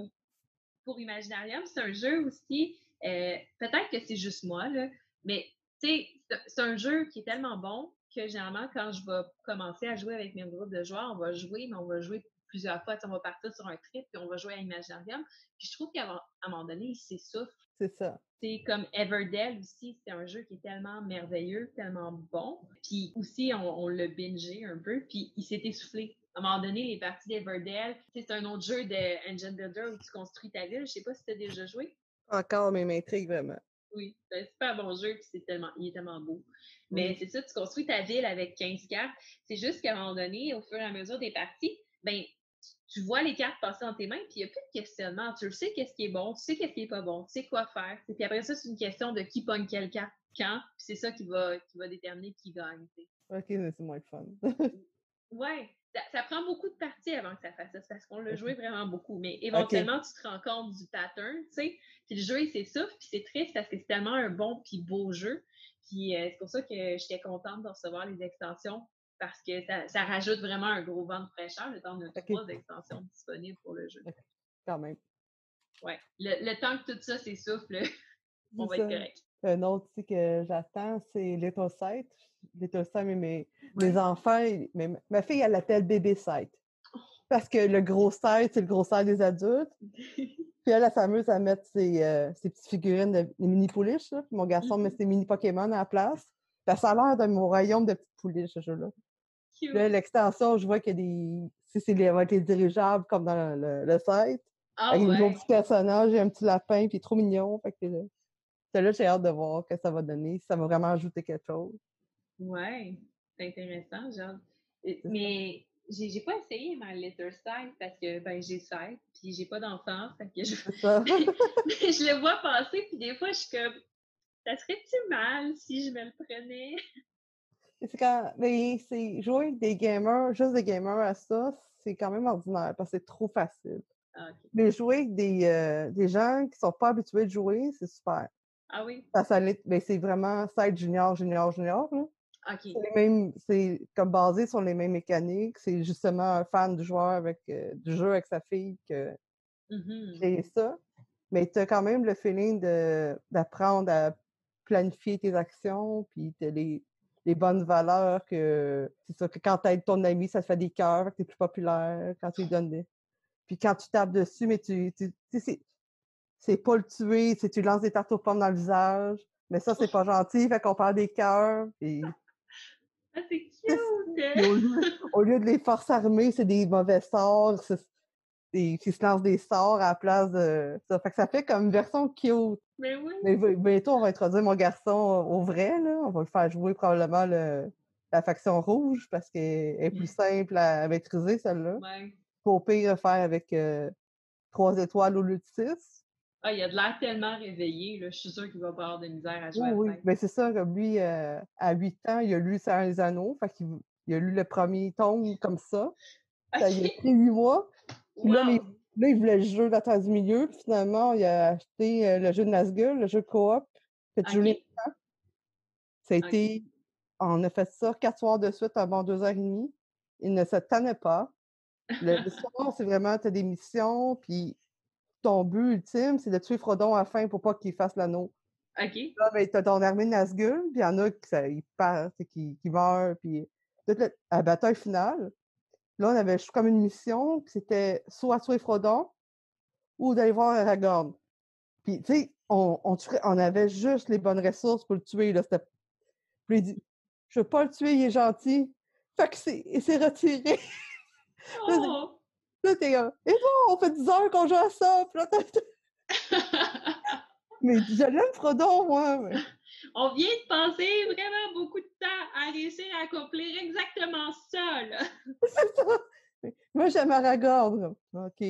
Pour Imaginarium, c'est un jeu aussi. Euh, peut-être que c'est juste moi, là, mais tu sais, c'est un jeu qui est tellement bon que généralement, quand je vais commencer à jouer avec mes groupes de joueurs, on va jouer, mais on va jouer plusieurs fois. On va partir sur un trip, puis on va jouer à Imaginarium. Puis je trouve qu'à un moment donné, il s'essouffle. C'est ça. C'est comme Everdell aussi, c'est un jeu qui est tellement merveilleux, tellement bon. Puis aussi, on, l'a bingé un peu, puis il s'est essoufflé. À un moment donné, les parties d'Everdell, c'est un autre jeu de Engine Builder où tu construis ta ville. Je sais pas si tu as déjà joué. Encore, mais m'intrigue vraiment. Oui, c'est un super bon jeu, puis c'est tellement, il est tellement beau. Mais c'est ça, tu construis ta ville avec 15 cartes. C'est juste qu'à un moment donné, au fur et à mesure des parties, ben, tu vois les cartes passer dans tes mains, puis il n'y a plus de questionnement. Tu sais qu'est-ce qui est bon, tu sais qu'est-ce qui n'est pas bon, tu sais quoi faire. Puis après ça, c'est une question de qui pogne quelle carte quand, puis c'est ça qui va, qui va déterminer qui gagne. Ok, c'est moins fun. ouais, ça, prend beaucoup de parties avant que ça fasse ça, parce qu'on l'a joué vraiment beaucoup. Mais éventuellement, tu te rends compte du pattern, tu sais. Puis le jeu, il s'essouffle, puis c'est triste parce que c'est tellement un bon puis beau jeu. Puis euh, c'est pour ça que j'étais contente de recevoir les extensions parce que ça, rajoute vraiment un gros vent de fraîcheur le temps de trois extensions disponibles pour le jeu. Quand même. Ouais. Le, temps que tout ça s'essouffle, on va être correct. Un autre que j'attends, c'est Little Sight. Little Sight, mais mes, mes enfants, mais, ma fille, elle l'appelle bébé Sight. Parce que le gros Sight, c'est le gros Sight des adultes. Puis elle, elle s'amuse à mettre ses, euh, ses, petites figurines de mini pouliches. Puis mon garçon met mm-hmm. ses mini Pokémon à la place. Ça a l'air de mon royaume de petites pouliches, ce jeu-là. L'extension, je vois qu'il y a des. Si c'est les, les dirigeables comme dans le, le site. Ah, avec ouais. un petit personnage et un petit lapin, puis trop mignon. Fait que là, j'ai hâte de voir ce que ça va donner, si ça va vraiment ajouter quelque chose. Ouais, c'est intéressant, genre. Mais j'ai pas essayé ma Letter Side parce que ben j'ai 16 puis j'ai pas d'enfant, fait que je... je le vois passer puis des fois je suis comme ça serait-tu mal si je me le prenais? C'est quand. Mais c'est jouer avec des gamers, juste des gamers à ça, c'est quand même ordinaire parce que c'est trop facile. Ah, mais jouer avec des, euh, des gens qui sont pas habitués de jouer, c'est super. Ah oui? mais c'est vraiment side junior, junior, junior. Là. C'est les mêmes, c'est comme basé sur les mêmes mécaniques. C'est justement un fan du joueur avec euh, du jeu avec sa fille que mmh ça. Mais tu as quand même le feeling d'apprendre à planifier tes actions, puis les, les bonnes valeurs que c'est ça que quand tu aides ton ami, ça te fait des cœurs, que tu es plus populaire, quand tu lui donnes des. Puis quand tu tapes dessus, mais tu. tu, sais, c'est pas le tuer, c'est tu lances des tartes aux pommes dans le visage. Mais ça, c'est pas gentil, fait qu'on parle des cœurs. Et... Ah, c'est cute! au, lieu, de les forces armées, c'est des mauvais sorts. Des, qui se lancent des sorts à la place de ça. Fait que ça fait comme une version cute. Mais oui. Mais bientôt, on va introduire mon garçon au vrai. Là. On va le faire jouer probablement le, la faction rouge parce qu'elle est plus simple à maîtriser, celle-là. Ouais. Pour pire faire avec euh, trois étoiles au lieu de six. Ah, il a de l'air tellement réveillé, là. je suis sûre qu'il va pas avoir de misère à jouer. Oui, oui. Ben, c'est ça, comme lui, euh, à 8 ans, il a lu Ça les anneaux, fait qu'il il a lu le premier tome comme ça. Ça il a pris 8 mois. Là, il voulait le jeu d'Attends du milieu. Puis finalement, il a acheté euh, le jeu de Nazgul, le jeu coop. Tu okay. Ça a été. On a fait ça quatre soirs de suite avant deux heures et demie. Il ne se tannait pas. Le, soir, c'est vraiment, tu as des missions, puis ton but ultime, c'est de tuer Frodon à la fin pour pas qu'il fasse l'anneau. OK. Là, ben, t'as ton armée de Nazgûl, puis il y en a qui, ça, ils partent, qui, qui meurent, puis toute la, la, bataille finale, là, on avait comme une mission, c'était soit tuer Frodon ou d'aller voir Aragorn. Puis, tu sais, on, on, on, avait juste les bonnes ressources pour le tuer, là. Puis il dit, je veux pas le tuer, il est gentil. Fait que c'est, il s'est retiré. Oh. Là, t'es comme, et bon, on fait 10 heures qu'on joue à ça. Là, mais je l'aime, Frodon, moi. Mais... On vient de passer vraiment beaucoup de temps à réussir à accomplir exactement ça, là. C'est ça. Moi, j'aime Aragorn. OK.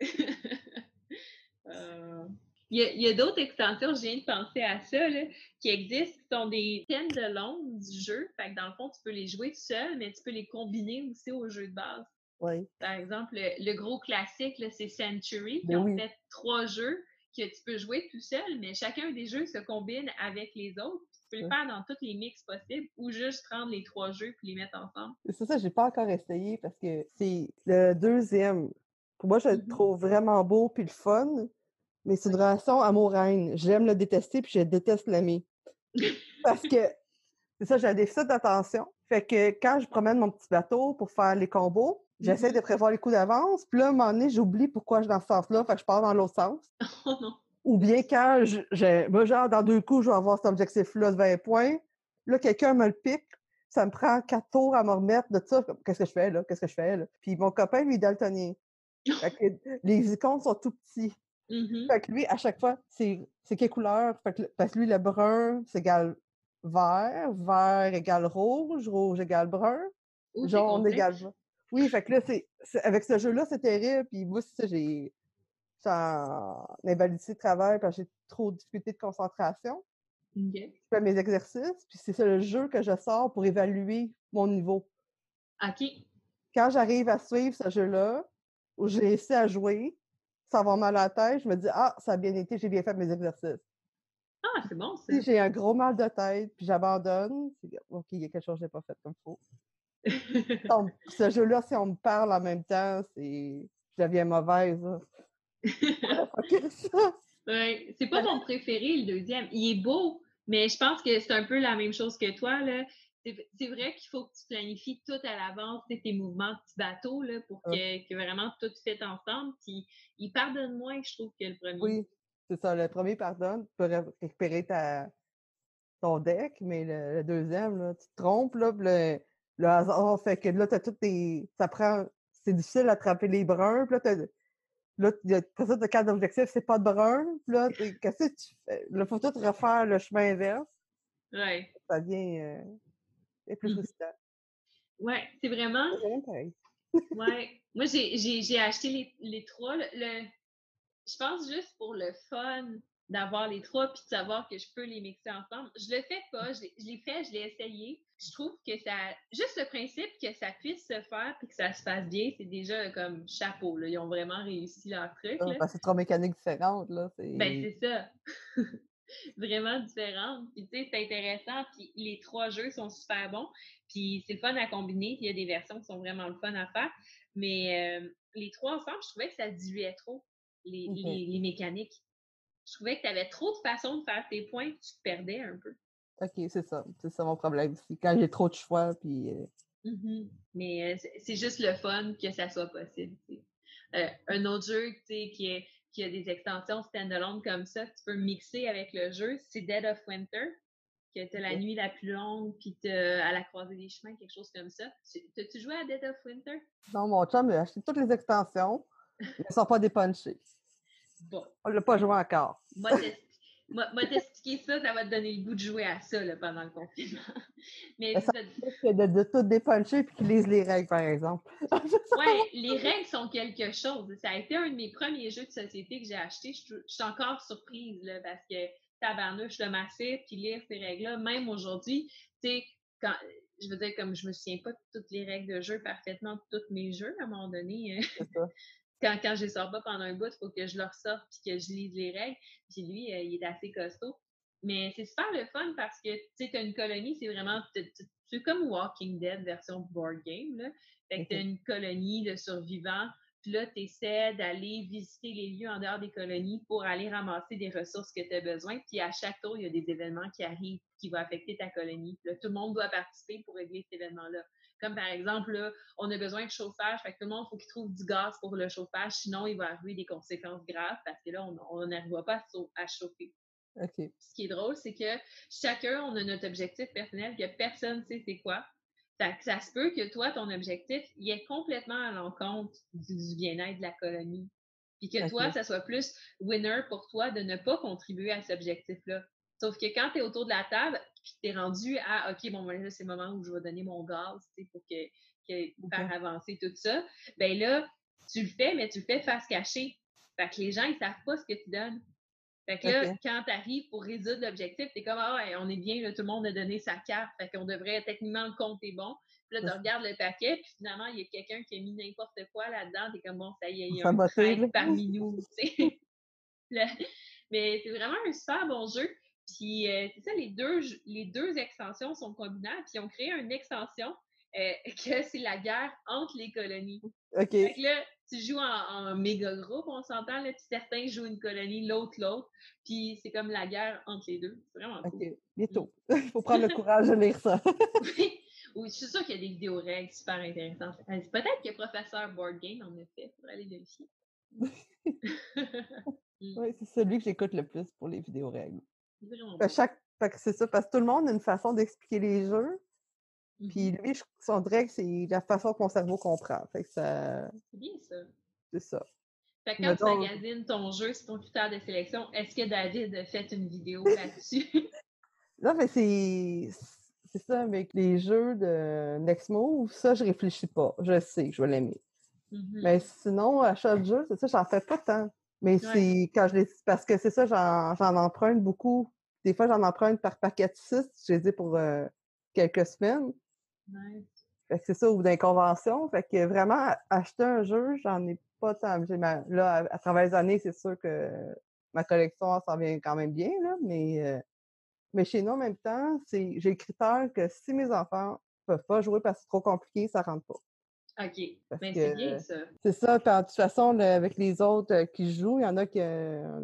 euh... Il y a, y a d'autres extensions, je viens de penser à ça, là, qui existent, qui sont des thèmes de long du jeu. Fait que dans le fond, tu peux les jouer tout seul, mais tu peux les combiner aussi au jeu de base. Oui. Par exemple, le, gros classique, c'est Century. Ils ont fait trois jeux que tu peux jouer tout seul, mais chacun des jeux se combine avec les autres. Tu peux le faire dans tous les mix possibles ou juste prendre les trois jeux et les mettre ensemble. C'est ça, j'ai pas encore essayé parce que c'est le deuxième. Pour moi, je le mm-hmm. trouve vraiment beau puis le fun, mais c'est une relation amour-haine. J'aime le détester puis je déteste l'aimer. parce que c'est ça, j'ai un déficit d'attention. Fait que quand je promène mon petit bateau pour faire les combos, J'essaie de prévoir les coups d'avance. Puis là, à un moment donné, j'oublie pourquoi je suis dans ce sens-là. Fait que je pars dans l'autre sens. Oh non. Ou bien quand, j'ai, moi, genre, dans deux coups, je vais avoir cet objectif-là de 20 points. Là, quelqu'un me le pique. Ça me prend quatre tours à me remettre de ça. Qu'est-ce que je fais, là? Qu'est-ce que je fais, là? Puis mon copain, lui, est daltonien. Fait que les icônes sont tout petits. Mm-hmm. Fait que lui, à chaque fois, c'est, c'est quelle couleur? Fait que, parce que lui, le brun, c'est égal vert. Vert égale rouge. Rouge égale brun. jaune égale. Oui, fait que là, c'est, avec ce jeu-là, c'est terrible. Puis moi, ça, j'ai. en invalidité de travail parce que j'ai trop de difficultés de concentration. Je fais mes exercices, puis c'est ça le jeu que je sors pour évaluer mon niveau. OK. Quand j'arrive à suivre ce jeu-là, où j'ai réussi à jouer, ça va mal à la tête, je me dis Ah, ça a bien été, j'ai bien fait mes exercices. Ah, c'est bon, ça. Si j'ai un gros mal de tête, puis j'abandonne, OK, il y a quelque chose que je n'ai pas fait comme il faut. Ce jeu-là, si on me parle en même temps, c'est je deviens mauvaise. ouais, c'est pas mon préféré, le deuxième. Il est beau, mais je pense que c'est un peu la même chose que toi. Là. C'est vrai qu'il faut que tu planifies tout à l'avance, tes mouvements de petit bateau, là, pour que, que, vraiment tout fait ensemble. Puis il pardonne moins, je trouve, que le premier. Oui, c'est ça. Le premier pardonne, tu peux récupérer ta, ton deck, mais le, deuxième, là, tu te trompes, là, le, le hasard fait que là, t'as toutes tes. Ça prend. C'est difficile d'attraper les bruns. Puis là, t'as. Là, après ça, t'as quatre objectifs, c'est pas de brun. Puis là, qu'est-ce que tu fais? Là, faut tout refaire le chemin inverse. Ouais. Ça devient euh, plus frustrant. Ouais, c'est vraiment. ouais. Moi, j'ai acheté les, les trois. Le, je pense juste pour le fun d'avoir les trois puis de savoir que je peux les mixer ensemble. Je le fais pas, je l'ai fait, je l'ai essayé. Je trouve que ça, juste le principe que ça puisse se faire puis que ça se fasse bien, c'est déjà comme chapeau. Là. Ils ont vraiment réussi leur truc. Ah, c'est trois mécaniques différentes. Là. Ben, c'est ça. vraiment différentes. Puis, tu sais, c'est intéressant. Puis, les trois jeux sont super bons. Puis, c'est le fun à combiner. il y a des versions qui sont vraiment le fun à faire. Mais euh, les trois ensemble, je trouvais que ça diluait trop les, les, les mécaniques je trouvais que tu avais trop de façons de faire tes points que tu te perdais un peu. OK, c'est ça. C'est ça mon problème aussi. Quand j'ai trop de choix, puis... Euh mmh Mais euh, c'est juste le fun que ça soit possible. Euh, un autre jeu qui est, y a des extensions standalone comme ça, tu peux mixer avec le jeu, c'est Dead of Winter, que tu as la nuit la plus longue, puis tu à la croisée des chemins, quelque chose comme ça. T'as-tu joué à Dead of Winter? Non, mon chum a acheté toutes les extensions, mais elles ne sont pas dépunchées. Bon. On ne l'a pas joué encore. Moi, Moi, t'expliquer ça, ça va te donner le goût de jouer à ça pendant le confinement. Mais ça de, de, de, tout dépuncher puis qu'ils lisent les règles, par exemple. oui, les règles sont quelque chose. Ça a été un de mes premiers jeux de société que j'ai acheté. Je, suis encore surprise là, parce que tabarnouche le massif puis lire ces règles-là, même aujourd'hui, tu sais, quand je veux dire, comme je me souviens pas de toutes les règles de jeu parfaitement, de tous mes jeux, à un moment donné, euh, quand, quand je les sors pas pendant un bout, il faut que je leur sorte puis que je lise les règles. Puis lui, euh, il est assez costaud. Mais c'est super le fun parce que, tu sais, une colonie, c'est vraiment, c'est comme Walking Dead version board game, là. Fait que t'as une colonie de survivants, puis là, tu essaies d'aller visiter les lieux en dehors des colonies pour aller ramasser des ressources que tu as besoin. Puis à chaque tour, il y a des événements qui arrivent qui vont affecter ta colonie. Là, tout le monde doit participer pour régler cet événement-là. Comme par exemple, là, on a besoin de chauffage, fait que tout le monde, faut qu'il trouve du gaz pour le chauffage, sinon il va arriver des conséquences graves parce que là, on n'arrive pas à chauffer. Ce qui est drôle, c'est que chacun, on a notre objectif personnel que personne ne sait c'est quoi. ça se peut que toi, ton objectif, il est complètement à l'encontre du, bien-être de la colonie. Puis que toi, ça soit plus winner pour toi de ne pas contribuer à cet objectif-là. Sauf que quand tu es autour de la table, puis tu es rendu à OK, bon, là, c'est le moment où je vais donner mon gaz pour que, faire avancer tout ça, ben là, tu le fais, mais tu le fais face cachée. Fait que les gens, ils savent pas ce que tu donnes. Fait que là, quand tu arrives pour résoudre l'objectif, tu es comme Ah, on est bien, tout le monde a donné sa carte. Fait qu'on devrait, techniquement, le compte est bon. Puis là, tu regardes le paquet, puis finalement, il y a quelqu'un qui a mis n'importe quoi là-dedans. Tu es comme bon, ça y est, il y a un parmi nous. mais c'est vraiment un super bon jeu. Puis euh, c'est ça, les deux, les deux extensions sont combinables, puis ils ont créé une extension euh, que c'est la guerre entre les colonies. OK. Fait que là, tu joues en, méga groupe, on s'entend, là, puis certains jouent une colonie, l'autre l'autre, puis c'est comme la guerre entre les deux. C'est vraiment cool. OK, bientôt. Il faut prendre le courage de lire ça. oui. oui, je suis sûre qu'il y a des vidéos règles super intéressantes. Euh, peut-être que professeur Board Game en a fait, pour aller vérifier. oui, c'est celui que j'écoute le plus pour les vidéos règles. Chaque... C'est ça, parce que tout le monde a une façon d'expliquer les jeux. Puis mmh lui, je sens que c'est la façon que mon cerveau comprend. Fait que ça... C'est bien ça. C'est ça. Fait que quand tu magasines ton jeu c'est ton critère de sélection, est-ce que David a fait une vidéo là-dessus? non, mais c'est. C'est ça, avec les jeux de Nexmo, ça, je réfléchis pas. Je sais que je vais l'aimer. Mmh mais sinon, achat de jeu, c'est ça, j'en fais pas tant. Mais c'est quand je les. Parce que c'est ça, j'en emprunte beaucoup des fois, j'en emprunte par paquet de 6, je les ai pour euh, quelques semaines. c'est ça, ou d'inconvention. Fait que vraiment, acheter un jeu, j'en ai pas tant. là, à, travers les années, c'est sûr que ma collection s'en vient quand même bien, là, mais, euh, mais chez nous, en même temps, j'ai le critère que si mes enfants ne peuvent pas jouer parce que c'est trop compliqué, ça ne rentre pas. OK. Mais ben, c'est bien ça. C'est ça. de toute façon, avec les autres euh, qui jouent, il y en a qui, euh,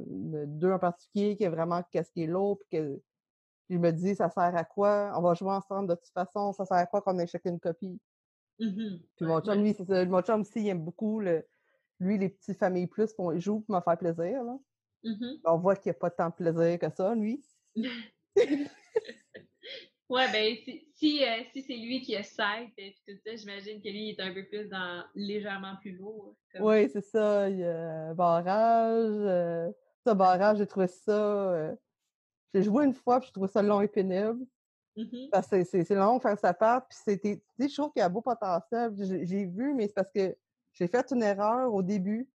deux en particulier qui est vraiment qu'est-ce qui est l'autre, puis que je me dis, ça sert à quoi? On va jouer ensemble de toute façon, ça sert à quoi qu'on ait chacune une copie? Mmh puis mon chum, lui, c'est ça. Mon chum aussi, il aime beaucoup le, lui, les petits familles plus, il joue pour me faire plaisir. Là. Mmh On voit qu'il n'y a pas tant de plaisir que ça, lui. Ouais, ben, si, euh, si, c'est lui qui a 7 et tout ça, j'imagine que lui, il est un peu plus dans légèrement plus lourd. Oui, c'est ça. Il y a barrage. Euh, ça, barrage, j'ai trouvé ça. Euh, j'ai joué une fois, puis j'ai trouvé ça long et pénible. Mm-hmm. Parce que c'est long de faire sa part. Puis c'était. Tu sais, je trouve qu'il y a beau potentiel. J'ai vu, mais c'est parce que j'ai fait une erreur au début.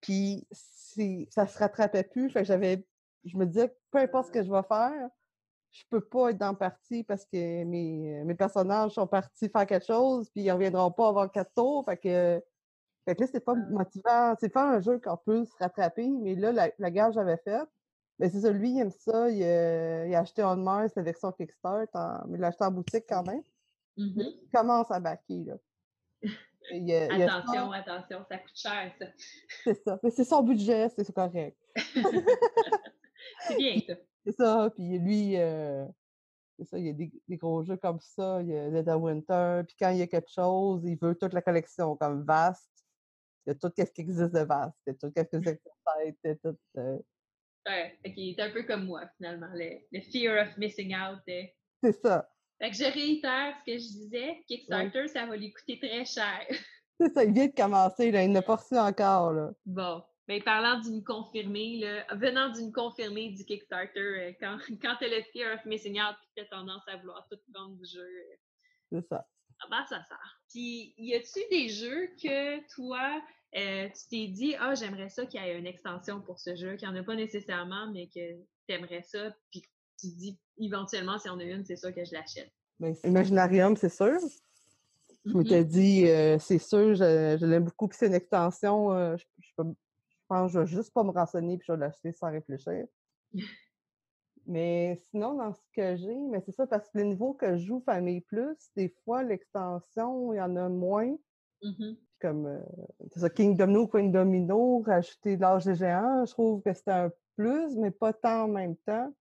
Puis ça se rattrapait plus. Fait que j'avais. Je me disais, peu importe ce que je vais faire, je peux pas être dans le parti parce que mes, mes personnages sont partis faire quelque chose, puis ils reviendront pas avant quatre tours. Fait que, fait que là, c'est pas ah. motivant. C'est pas un jeu qu'on peut se rattraper, mais là, la, la guerre j'avais faite, mais c'est ça, lui, il aime ça. Il, a acheté On Mars, la version Kickstarter, mais il l'a acheté en boutique quand même. Mm-hmm. Il commence à baquer, là. attention, attention, ça coûte cher, ça. C'est ça. Mais c'est son budget, c'est correct. c'est bien, ça. C'est ça, puis lui, euh, c'est ça, il y a des, gros jeux comme ça, il y a of Winter, puis quand il y a quelque chose, il veut toute la collection comme vaste. de tout ce qui existe de vaste, de tout ce qui existe de tout. Euh ouais, ok, un peu comme moi, finalement, le, fear of missing out. C'est ça. Fait que je réitère ce que je disais, Kickstarter, ça va lui coûter très cher. C'est ça, il vient de commencer, là, il n'a pas reçu encore. Là. Bon. Mais parlant d'une confirmée, là, venant d'une confirmée du Kickstarter, euh, quand, quand tu as le fear of missing out et tu as tendance à vouloir tout vendre du jeu. Euh, c'est ça. Ah ben, ça sert. Puis, y a-tu des jeux que toi, euh, tu t'es dit, ah, j'aimerais ça qu'il y ait une extension pour ce jeu, qu'il n'y en a pas nécessairement, mais que tu aimerais ça, puis tu te dis, éventuellement, si on a une, c'est sûr que je l'achète. Ben, Imaginarium, c'est sûr. Je me mm-hmm. dit, euh, c'est sûr, je, l'aime beaucoup, puis c'est une extension, euh, je, pense que je vais juste pas me renseigner, puis je vais l'acheter sans réfléchir. Mais sinon, dans ce que j'ai, mais c'est ça, parce que le niveau que je joue Famille Plus, des fois, l'extension, il y en a moins. Mm-hmm. Comme euh, c'est ça, King Domino, Queen Domino, rajouter l'âge des géants, je trouve que c'était un plus, mais pas tant en même temps.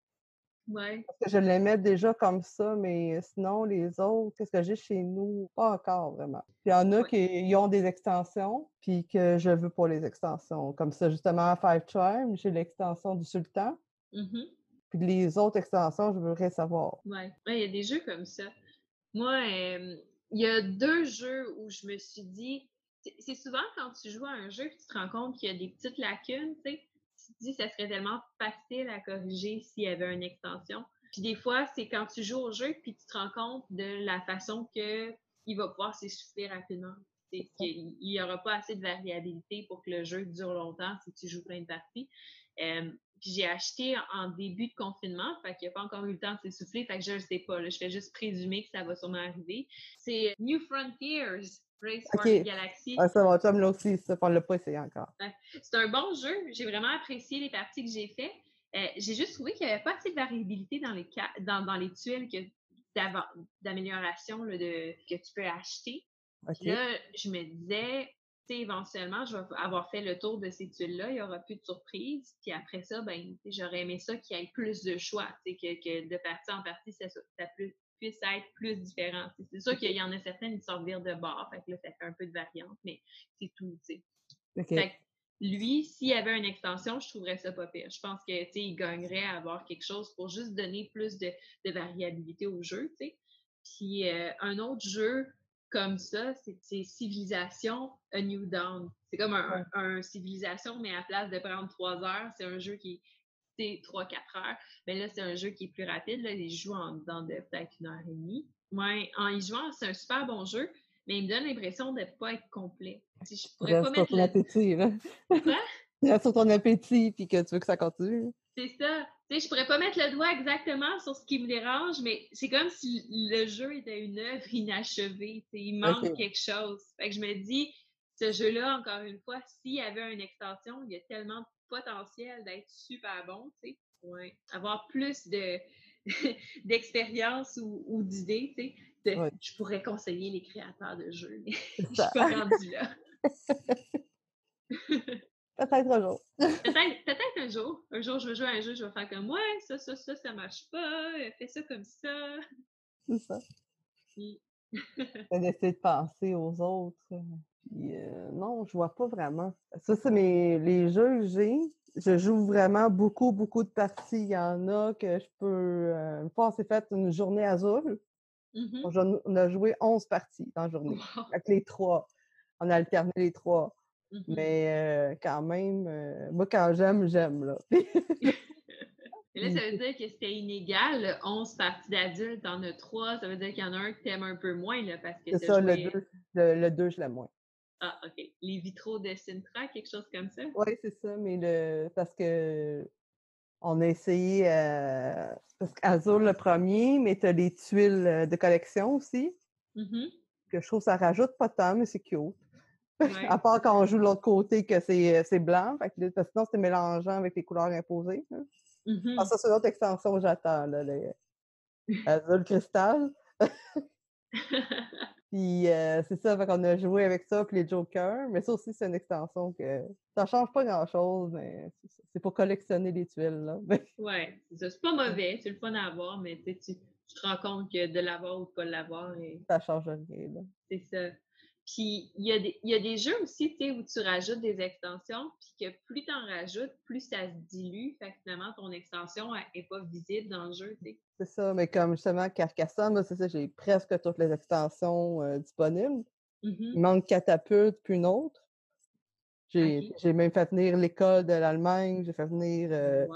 Ouais. Parce que je l'aimais déjà comme ça, mais sinon, les autres, qu'est-ce que j'ai chez nous? Pas encore vraiment. il y en a qui ont des extensions, puis que je veux pour les extensions. Comme ça, justement, à Five Charm, j'ai l'extension du Sultan. Mm-hmm. Puis les autres extensions, je voudrais savoir. Oui, il y a des jeux comme ça. Moi, il y a deux jeux où je me suis dit, c'est souvent quand tu joues à un jeu que tu te rends compte qu'il y a des petites lacunes, tu sais tu te dis que ça serait tellement facile à corriger s'il y avait une extension. Puis des fois, c'est quand tu joues au jeu, puis tu te rends compte de la façon qu'il va pouvoir s'essouffler rapidement. Il n'y aura pas assez de variabilité pour que le jeu dure longtemps si tu joues plein de parties. Euh, puis j'ai acheté en début de confinement, fait qu'il n'y a pas encore eu le temps de s'essouffler, fait que je ne sais pas. je fais juste présumer que ça va sûrement arriver. C'est New Frontiers. Race the Galaxy. Ah, ça va, tu là aussi, ça, on l'a pas essayé encore. C'est un bon jeu. J'ai vraiment apprécié les parties que j'ai faites. Euh, j'ai juste trouvé qu'il n'y avait pas assez de variabilité dans les, dans, dans les tuiles d'amélioration que tu peux acheter. Là, je me disais, éventuellement, je vais avoir fait le tour de ces tuiles-là, il n'y aura plus de surprises. Puis après ça, ben, j'aurais aimé ça qu'il y ait plus de choix, que, que de partie en partie, ça, ça, plus, puisse être plus différent. C'est sûr qu'il y en a certaines qui sortent de bord, fait que là, ça fait un peu de variante, mais c'est tout, tu sais. lui, s'il y avait une extension, je trouverais ça pas pire. Je pense que, tu sais, il gagnerait à avoir quelque chose pour juste donner plus de, variabilité au jeu, tu sais. Puis euh, un autre jeu comme ça, c'est Civilisation A New Dawn. C'est comme un, Civilisation, mais à place de prendre trois heures, c'est un jeu qui c'est 3-4 heures. Mais là, c'est un jeu qui est plus rapide. Là, il joue en dedans de peut-être une heure et demie. Ouais, en y jouant, c'est un super bon jeu, mais il me donne l'impression de ne pas être complet. Si je pourrais pas mettre ton appétit, là. Quoi? Reste sur ton appétit puis que tu veux que ça continue. C'est ça. Tu sais, je pourrais pas mettre le doigt exactement sur ce qui me dérange, mais c'est comme si le jeu était une œuvre inachevée. il manque quelque chose. Fait que je me dis, ce jeu-là, encore une fois, s'il y avait une extension, il y a tellement de potentiel d'être super bon, tu sais. Ouais. Avoir plus de d'expérience ou, d'idées, tu sais. Je pourrais conseiller les créateurs de jeux, mais je suis pas rendue là. Peut-être un jour. Peut-être un jour. Un jour, je vais jouer à un jeu, je vais faire comme Ouais, ça, ça, ça, ça marche pas, fais ça comme ça. C'est ça. d'essayer de penser aux autres. Euh, non, je vois pas vraiment. Ça, c'est mes les jeux que j'ai. Je joue vraiment beaucoup, beaucoup de parties. Il y en a que je peux. Euh, une fois, on s'est fait une journée azul. Mm-hmm. On a joué 11 parties dans la journée. Avec les trois. On a alterné les trois. Mm-hmm. Mais euh, quand même, moi, quand j'aime, j'aime. Là. là, ça veut dire que c'était inégal. 11 parties d'adultes, t'en as trois. Ça veut dire qu'il y en a un que t'aimes un peu moins. Là, parce que c'est ça, le 2, le, deux, je l'aime moins. Ah, OK. Les vitraux de Sintra, quelque chose comme ça? Oui, c'est ça, mais le parce que on a essayé euh, parce qu'Azur le premier, mais tu as les tuiles euh, de collection aussi. Mm-hmm. Que je trouve ça rajoute pas tant, mais c'est cute. à part quand on joue de l'autre côté que c'est euh, blanc, parce que sinon c'est mélangeant avec les couleurs imposées. Hein. Mm-hmm. Ah, ça, c'est l'autre extension j'attends, là, les... Azul cristal. Puis euh, c'est ça, qu'on a joué avec ça, puis les Jokers. Mais ça aussi, c'est une extension que ça change pas grand-chose, mais c'est pour collectionner les tuiles. Là. ouais, c'est pas mauvais, c'est le fun à avoir, mais tu, tu te rends compte que de l'avoir ou de pas l'avoir. Et... Ça change rien. C'est ça. Puis il y, a des, il y a des jeux aussi, tu sais, où tu rajoutes des extensions, puis que plus tu en rajoutes, plus ça se dilue. Fait que finalement, ton extension n'est pas visible dans le jeu, tu sais. C'est ça, mais comme justement Carcassonne, c'est ça, j'ai presque toutes les extensions euh, disponibles. Mm-hmm. Il manque Catapulte, puis une autre. J'ai même fait venir l'école de l'Allemagne, j'ai fait venir. Euh,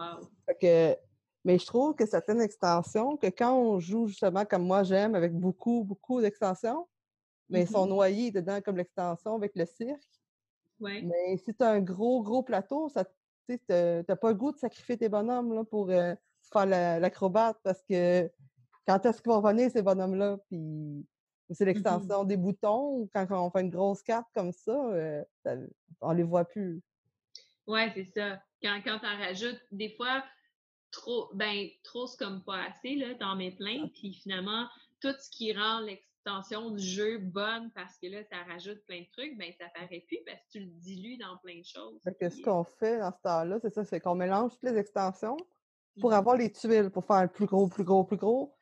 que, mais je trouve que certaines extensions, que quand on joue justement comme moi j'aime, avec beaucoup, beaucoup d'extensions, mais ils sont mm-hmm. noyés dedans comme l'extension avec le cirque. Mais si tu as un gros, gros plateau, tu n'as pas le goût de sacrifier tes bonhommes là, pour euh, faire l'acrobate parce que quand est-ce qu'ils vont venir, ces bonhommes-là? Puis c'est mmh l'extension des boutons ou quand on fait une grosse carte comme ça, euh, on les voit plus. Oui, c'est ça. Quand, quand tu en rajoutes, des fois, trop, ben, trop, c'est comme pas assez, là, t'en mets plein, puis finalement, tout ce qui rend l'extension du jeu bonne parce que là, ça rajoute plein de trucs, ben, ça paraît plus parce que tu le dilues dans plein de choses. Fait ce qu'on fait dans ce temps-là, c'est ça, c'est qu'on mélange toutes les extensions pour mmh avoir les tuiles, pour faire le plus gros, plus gros, plus gros.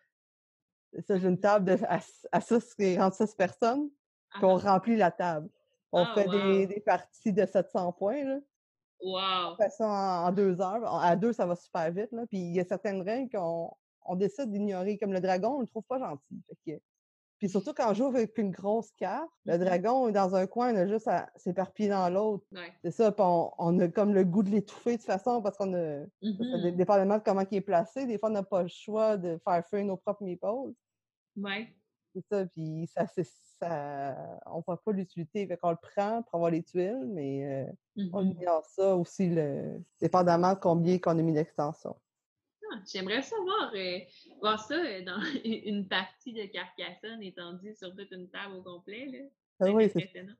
Ça, j'ai une table de, à, à 6, 36 personnes, puis on ah. remplit la table. On ah, fait des, des, parties de 700 points. Là. Wow! On fait ça en, deux heures. À deux, ça va super vite. Là. Puis il y a certaines règles qu'on on décide d'ignorer, comme le dragon, on ne le trouve pas gentil. Puis surtout quand on joue avec une grosse carte, le mmh dragon est dans un coin, on a juste à s'éparpiller dans l'autre. C'est ça, puis on, a comme le goût de l'étouffer de toute façon parce qu'on a, mmh dépendamment de comment il est placé, des fois on n'a pas le choix de faire faire nos propres meeples. Ouais. C'est ça, puis ça, ça, on voit pas l'utilité. Fait qu'on le prend pour avoir les tuiles, mais euh, on mmh ignore ça aussi, le, dépendamment de combien qu'on a mis d'extension. Ah, j'aimerais savoir euh, voir ça euh, dans une partie de Carcassonne étendue sur toute une table au complet. Ah c'est impressionnant.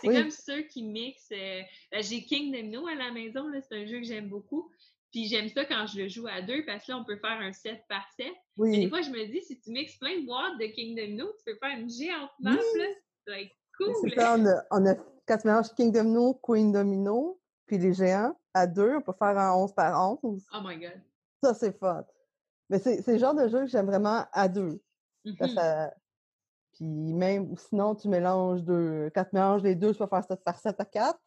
C'est comme ceux qui mixent. Ben, j'ai King Domino à la maison, c'est un jeu que j'aime beaucoup. Puis j'aime ça quand je le joue à deux parce que là, on peut faire un set par set. Mais des fois, je me dis, si tu mixes plein de boîtes de King Domino, tu peux faire une géante map, là. Ça va être cool. Ça, on, a, on a, quand tu mélanges King Domino, Queen Domino, puis les géants, à deux, on peut faire un 11 par 11. Oh my God. Ça, c'est fun. Mais c'est le genre de jeu que j'aime vraiment à deux. Mm-hmm. Puis même, sinon, tu mélanges deux. Quand tu mélanges les deux, tu peux faire ça par 7 à 4.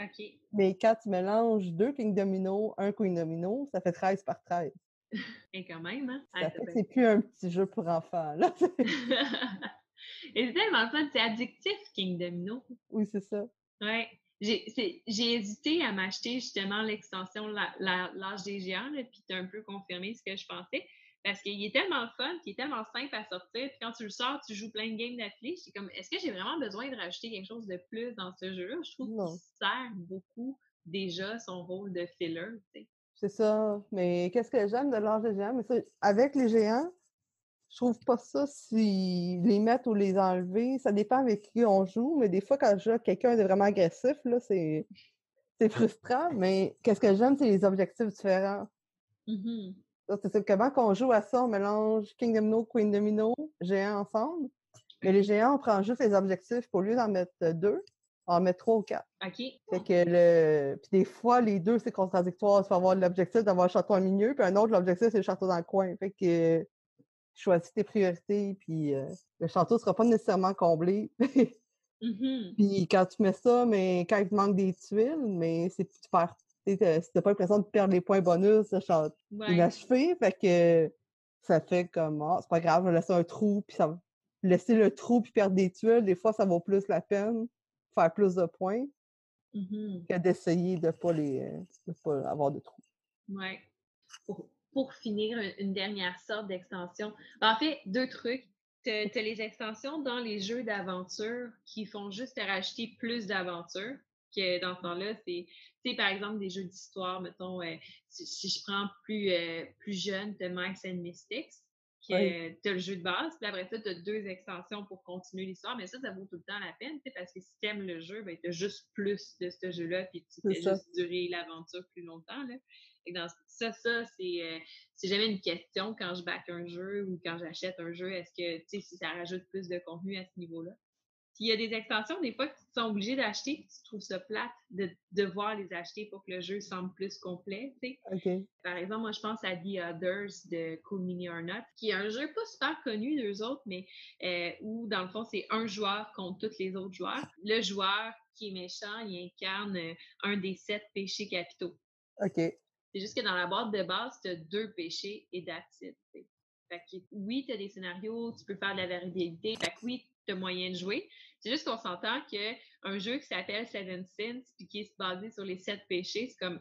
OK. Mais quand tu mélanges deux King Domino, un Queen Domino, ça fait 13 par 13. Et quand même, hein? Ça fait que c'est plus un petit jeu pour enfants, là. Et c'est tellement fun, c'est addictif, King Domino. Oui, c'est ça. Ouais. J'ai hésité à m'acheter justement l'extension L'âge des géants, puis tu as un peu confirmé ce que je pensais. Parce qu'il est tellement fun, qu'il est tellement simple à sortir. Puis quand tu le sors, tu joues plein de games d'affilée. Je comme, est-ce que j'ai vraiment besoin de rajouter quelque chose de plus dans ce jeu-là? Je trouve qu'il sert beaucoup déjà son rôle de filler. C'est ça. Mais qu'est-ce que j'aime de l'âge des géants? Mais avec les géants, je trouve pas ça si les mettre ou les enlever. Ça dépend avec qui on joue, mais des fois, quand je joue quelqu'un de vraiment agressif, là, c'est, c'est frustrant. Mais qu'est-ce que j'aime, c'est les objectifs différents. Mm-hmm. C'est comment qu'on joue à ça, on mélange King Domino, Queen Domino, géants ensemble. Mais les géants, on prend juste les objectifs. Au lieu d'en mettre deux, on en met trois ou quatre. OK. Fait que le... Puis des fois, les deux, c'est contradictoire. Tu peux avoir l'objectif d'avoir un château en milieu, puis un autre, l'objectif, c'est le château dans le coin. Fait que choisis tes priorités, puis euh, le château ne sera pas nécessairement comblé. Mm-hmm. Puis quand tu mets ça, mais quand il te manque des tuiles, mais c'est tu perds. Si t'as pas l'impression de perdre les points bonus, ça chante ouais. inachevé, fait que ça fait comme ah, c'est pas grave, je vais laisser un trou, puis ça laisser le trou puis perdre des tuiles, des fois ça vaut plus la peine, faire plus de points, mm-hmm. que d'essayer de pas les de pas avoir de trous. Ouais pour finir une dernière sorte d'extension. En fait, deux trucs. Tu as, les extensions dans les jeux d'aventure qui font juste rajouter plus d'aventures. Que dans ce temps-là, c'est par exemple des jeux d'histoire, mettons, euh, si, je prends plus, euh, plus jeune, tu as Max and Mystics, tu as le jeu de base, puis après ça, tu as deux extensions pour continuer l'histoire, mais ça, ça vaut tout le temps la peine, parce que si tu aimes le jeu, ben, tu as juste plus de ce jeu-là, puis tu fais juste durer l'aventure plus longtemps. Là dans ça, ça, euh, c'est jamais une question quand je back un jeu ou quand j'achète un jeu. Est-ce que, tu sais, si ça rajoute plus de contenu à ce niveau-là? il y a des extensions, des fois, que tu sont obligés d'acheter, tu trouves ça plate de devoir les acheter pour que le jeu semble plus complet, tu sais. Par exemple, moi, je pense à The Others de Cool Mini or Not, qui est un jeu pas super connu d'eux autres, mais euh, où, dans le fond, c'est un joueur contre tous les autres joueurs. Le joueur qui est méchant, il incarne euh, un des sept péchés capitaux. OK. C'est juste que dans la boîte de base, tu as deux péchés et that's Fait que oui, tu as des scénarios, tu peux faire de la variabilité. Fait que oui, tu as moyen de jouer. C'est juste qu'on s'entend qu'un jeu qui s'appelle Seven Sins puis qui est basé sur les sept péchés, c'est comme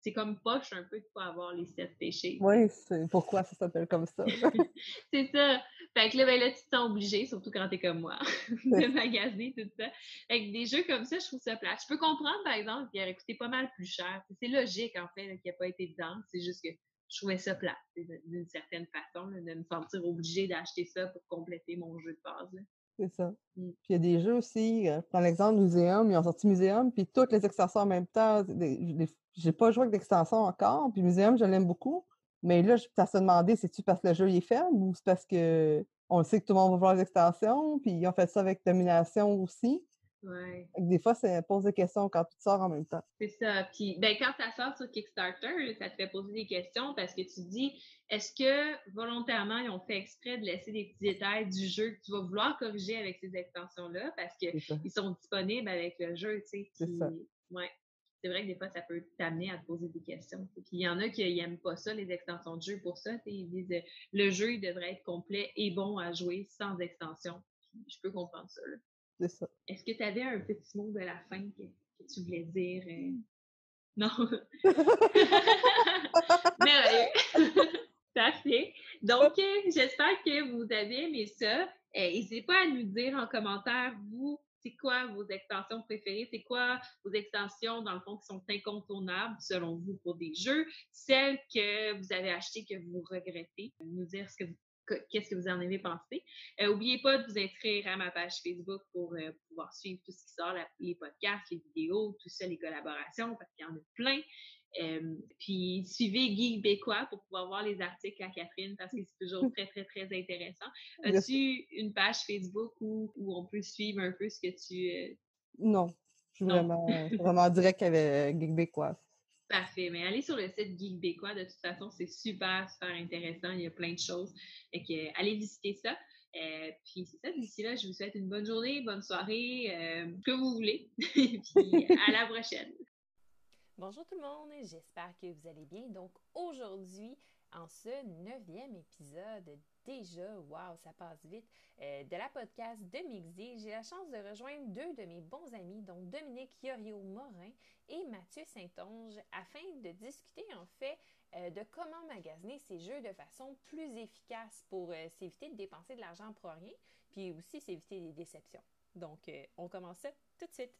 c'est comme poche un peu de pas avoir les sept péchés. Oui, c'est pourquoi ça s'appelle comme ça? c'est ça. Fait que là, ben là, tu te sens obligé, surtout quand t'es comme moi, de magasiner tout ça. Avec des jeux comme ça, je trouve ça plat. Je peux comprendre, par exemple, qu'il aurait coûté pas mal plus cher. C'est logique, en fait, qu'il n'a pas été dedans. C'est juste que je trouvais ça plat, d'une certaine façon, de me sentir obligée d'acheter ça pour compléter mon jeu de base. C'est ça. Mmh. Puis il y a des jeux aussi, euh, je prends l'exemple Muséum, ils ont sorti Muséum, puis toutes les extensions en même temps. J'ai pas joué avec d'extension encore, puis Muséum, je l'aime beaucoup. Mais là, peux se demander, c'est-tu parce que le jeu est faible ou c'est parce que on sait que tout le monde va voir les extensions, puis ils ont fait ça avec Domination aussi? Ouais. Des fois, ça pose des questions quand tout sort en même temps. C'est ça. Puis ben, quand ça sort sur Kickstarter, ça te fait poser des questions parce que tu te dis est-ce que volontairement, ils ont fait exprès de laisser des petits détails du jeu que tu vas vouloir corriger avec ces extensions-là parce qu'ils sont disponibles avec le jeu, tu sais. C'est ça. Ouais. C'est vrai que des fois, ça peut t'amener à te poser des questions. Puis il y en a qui n'aiment pas ça, les extensions de jeu pour ça. Ils disent le jeu il devrait être complet et bon à jouer sans extension. je peux comprendre ça. C'est ça. Est-ce que tu avais un petit mot de la fin que, tu voulais dire? Euh? Non. Merveilleux. Parfait. Donc, euh, j'espère que vous avez aimé ça. Euh, n'hésitez pas à nous dire en commentaire, vous, c'est quoi vos extensions préférées? C'est quoi vos extensions, dans le fond, qui sont incontournables selon vous pour des jeux? Celles que vous avez achetées que vous regrettez? Nous dire ce que vous qu'est-ce que vous en avez pensé. N'oubliez euh, pas de vous inscrire à ma page Facebook pour euh, pouvoir suivre tout ce qui sort, les podcasts, les vidéos, tout ça, les collaborations, parce qu'il y en a plein. Euh, puis suivez Guy Bécois pour pouvoir voir les articles à Catherine parce que c'est toujours très, très, très intéressant. As-tu une page Facebook où, où, on peut suivre un peu ce que tu. Non. Je suis vraiment, vraiment direct avec Guy Bécois. Parfait. Mais allez sur le site Geek Bécois. De toute façon, c'est super, super intéressant. Il y a plein de choses. Que, allez visiter ça. Euh, puis c'est ça, d'ici là, je vous souhaite une bonne journée, bonne soirée, euh, que vous voulez. puis à la prochaine. Bonjour tout le monde, j'espère que vous allez bien. Donc aujourd'hui, en ce neuvième épisode, déjà, waouh, ça passe vite, euh, de la podcast de Mixi, j'ai la chance de rejoindre deux de mes bons amis, donc Dominique Yorio-Morin et Mathieu Saint-Onge, afin de discuter en fait euh, de comment magasiner ces jeux de façon plus efficace pour euh, s'éviter de dépenser de l'argent pour rien, puis aussi s'éviter des déceptions. Donc, on commence ça tout de suite.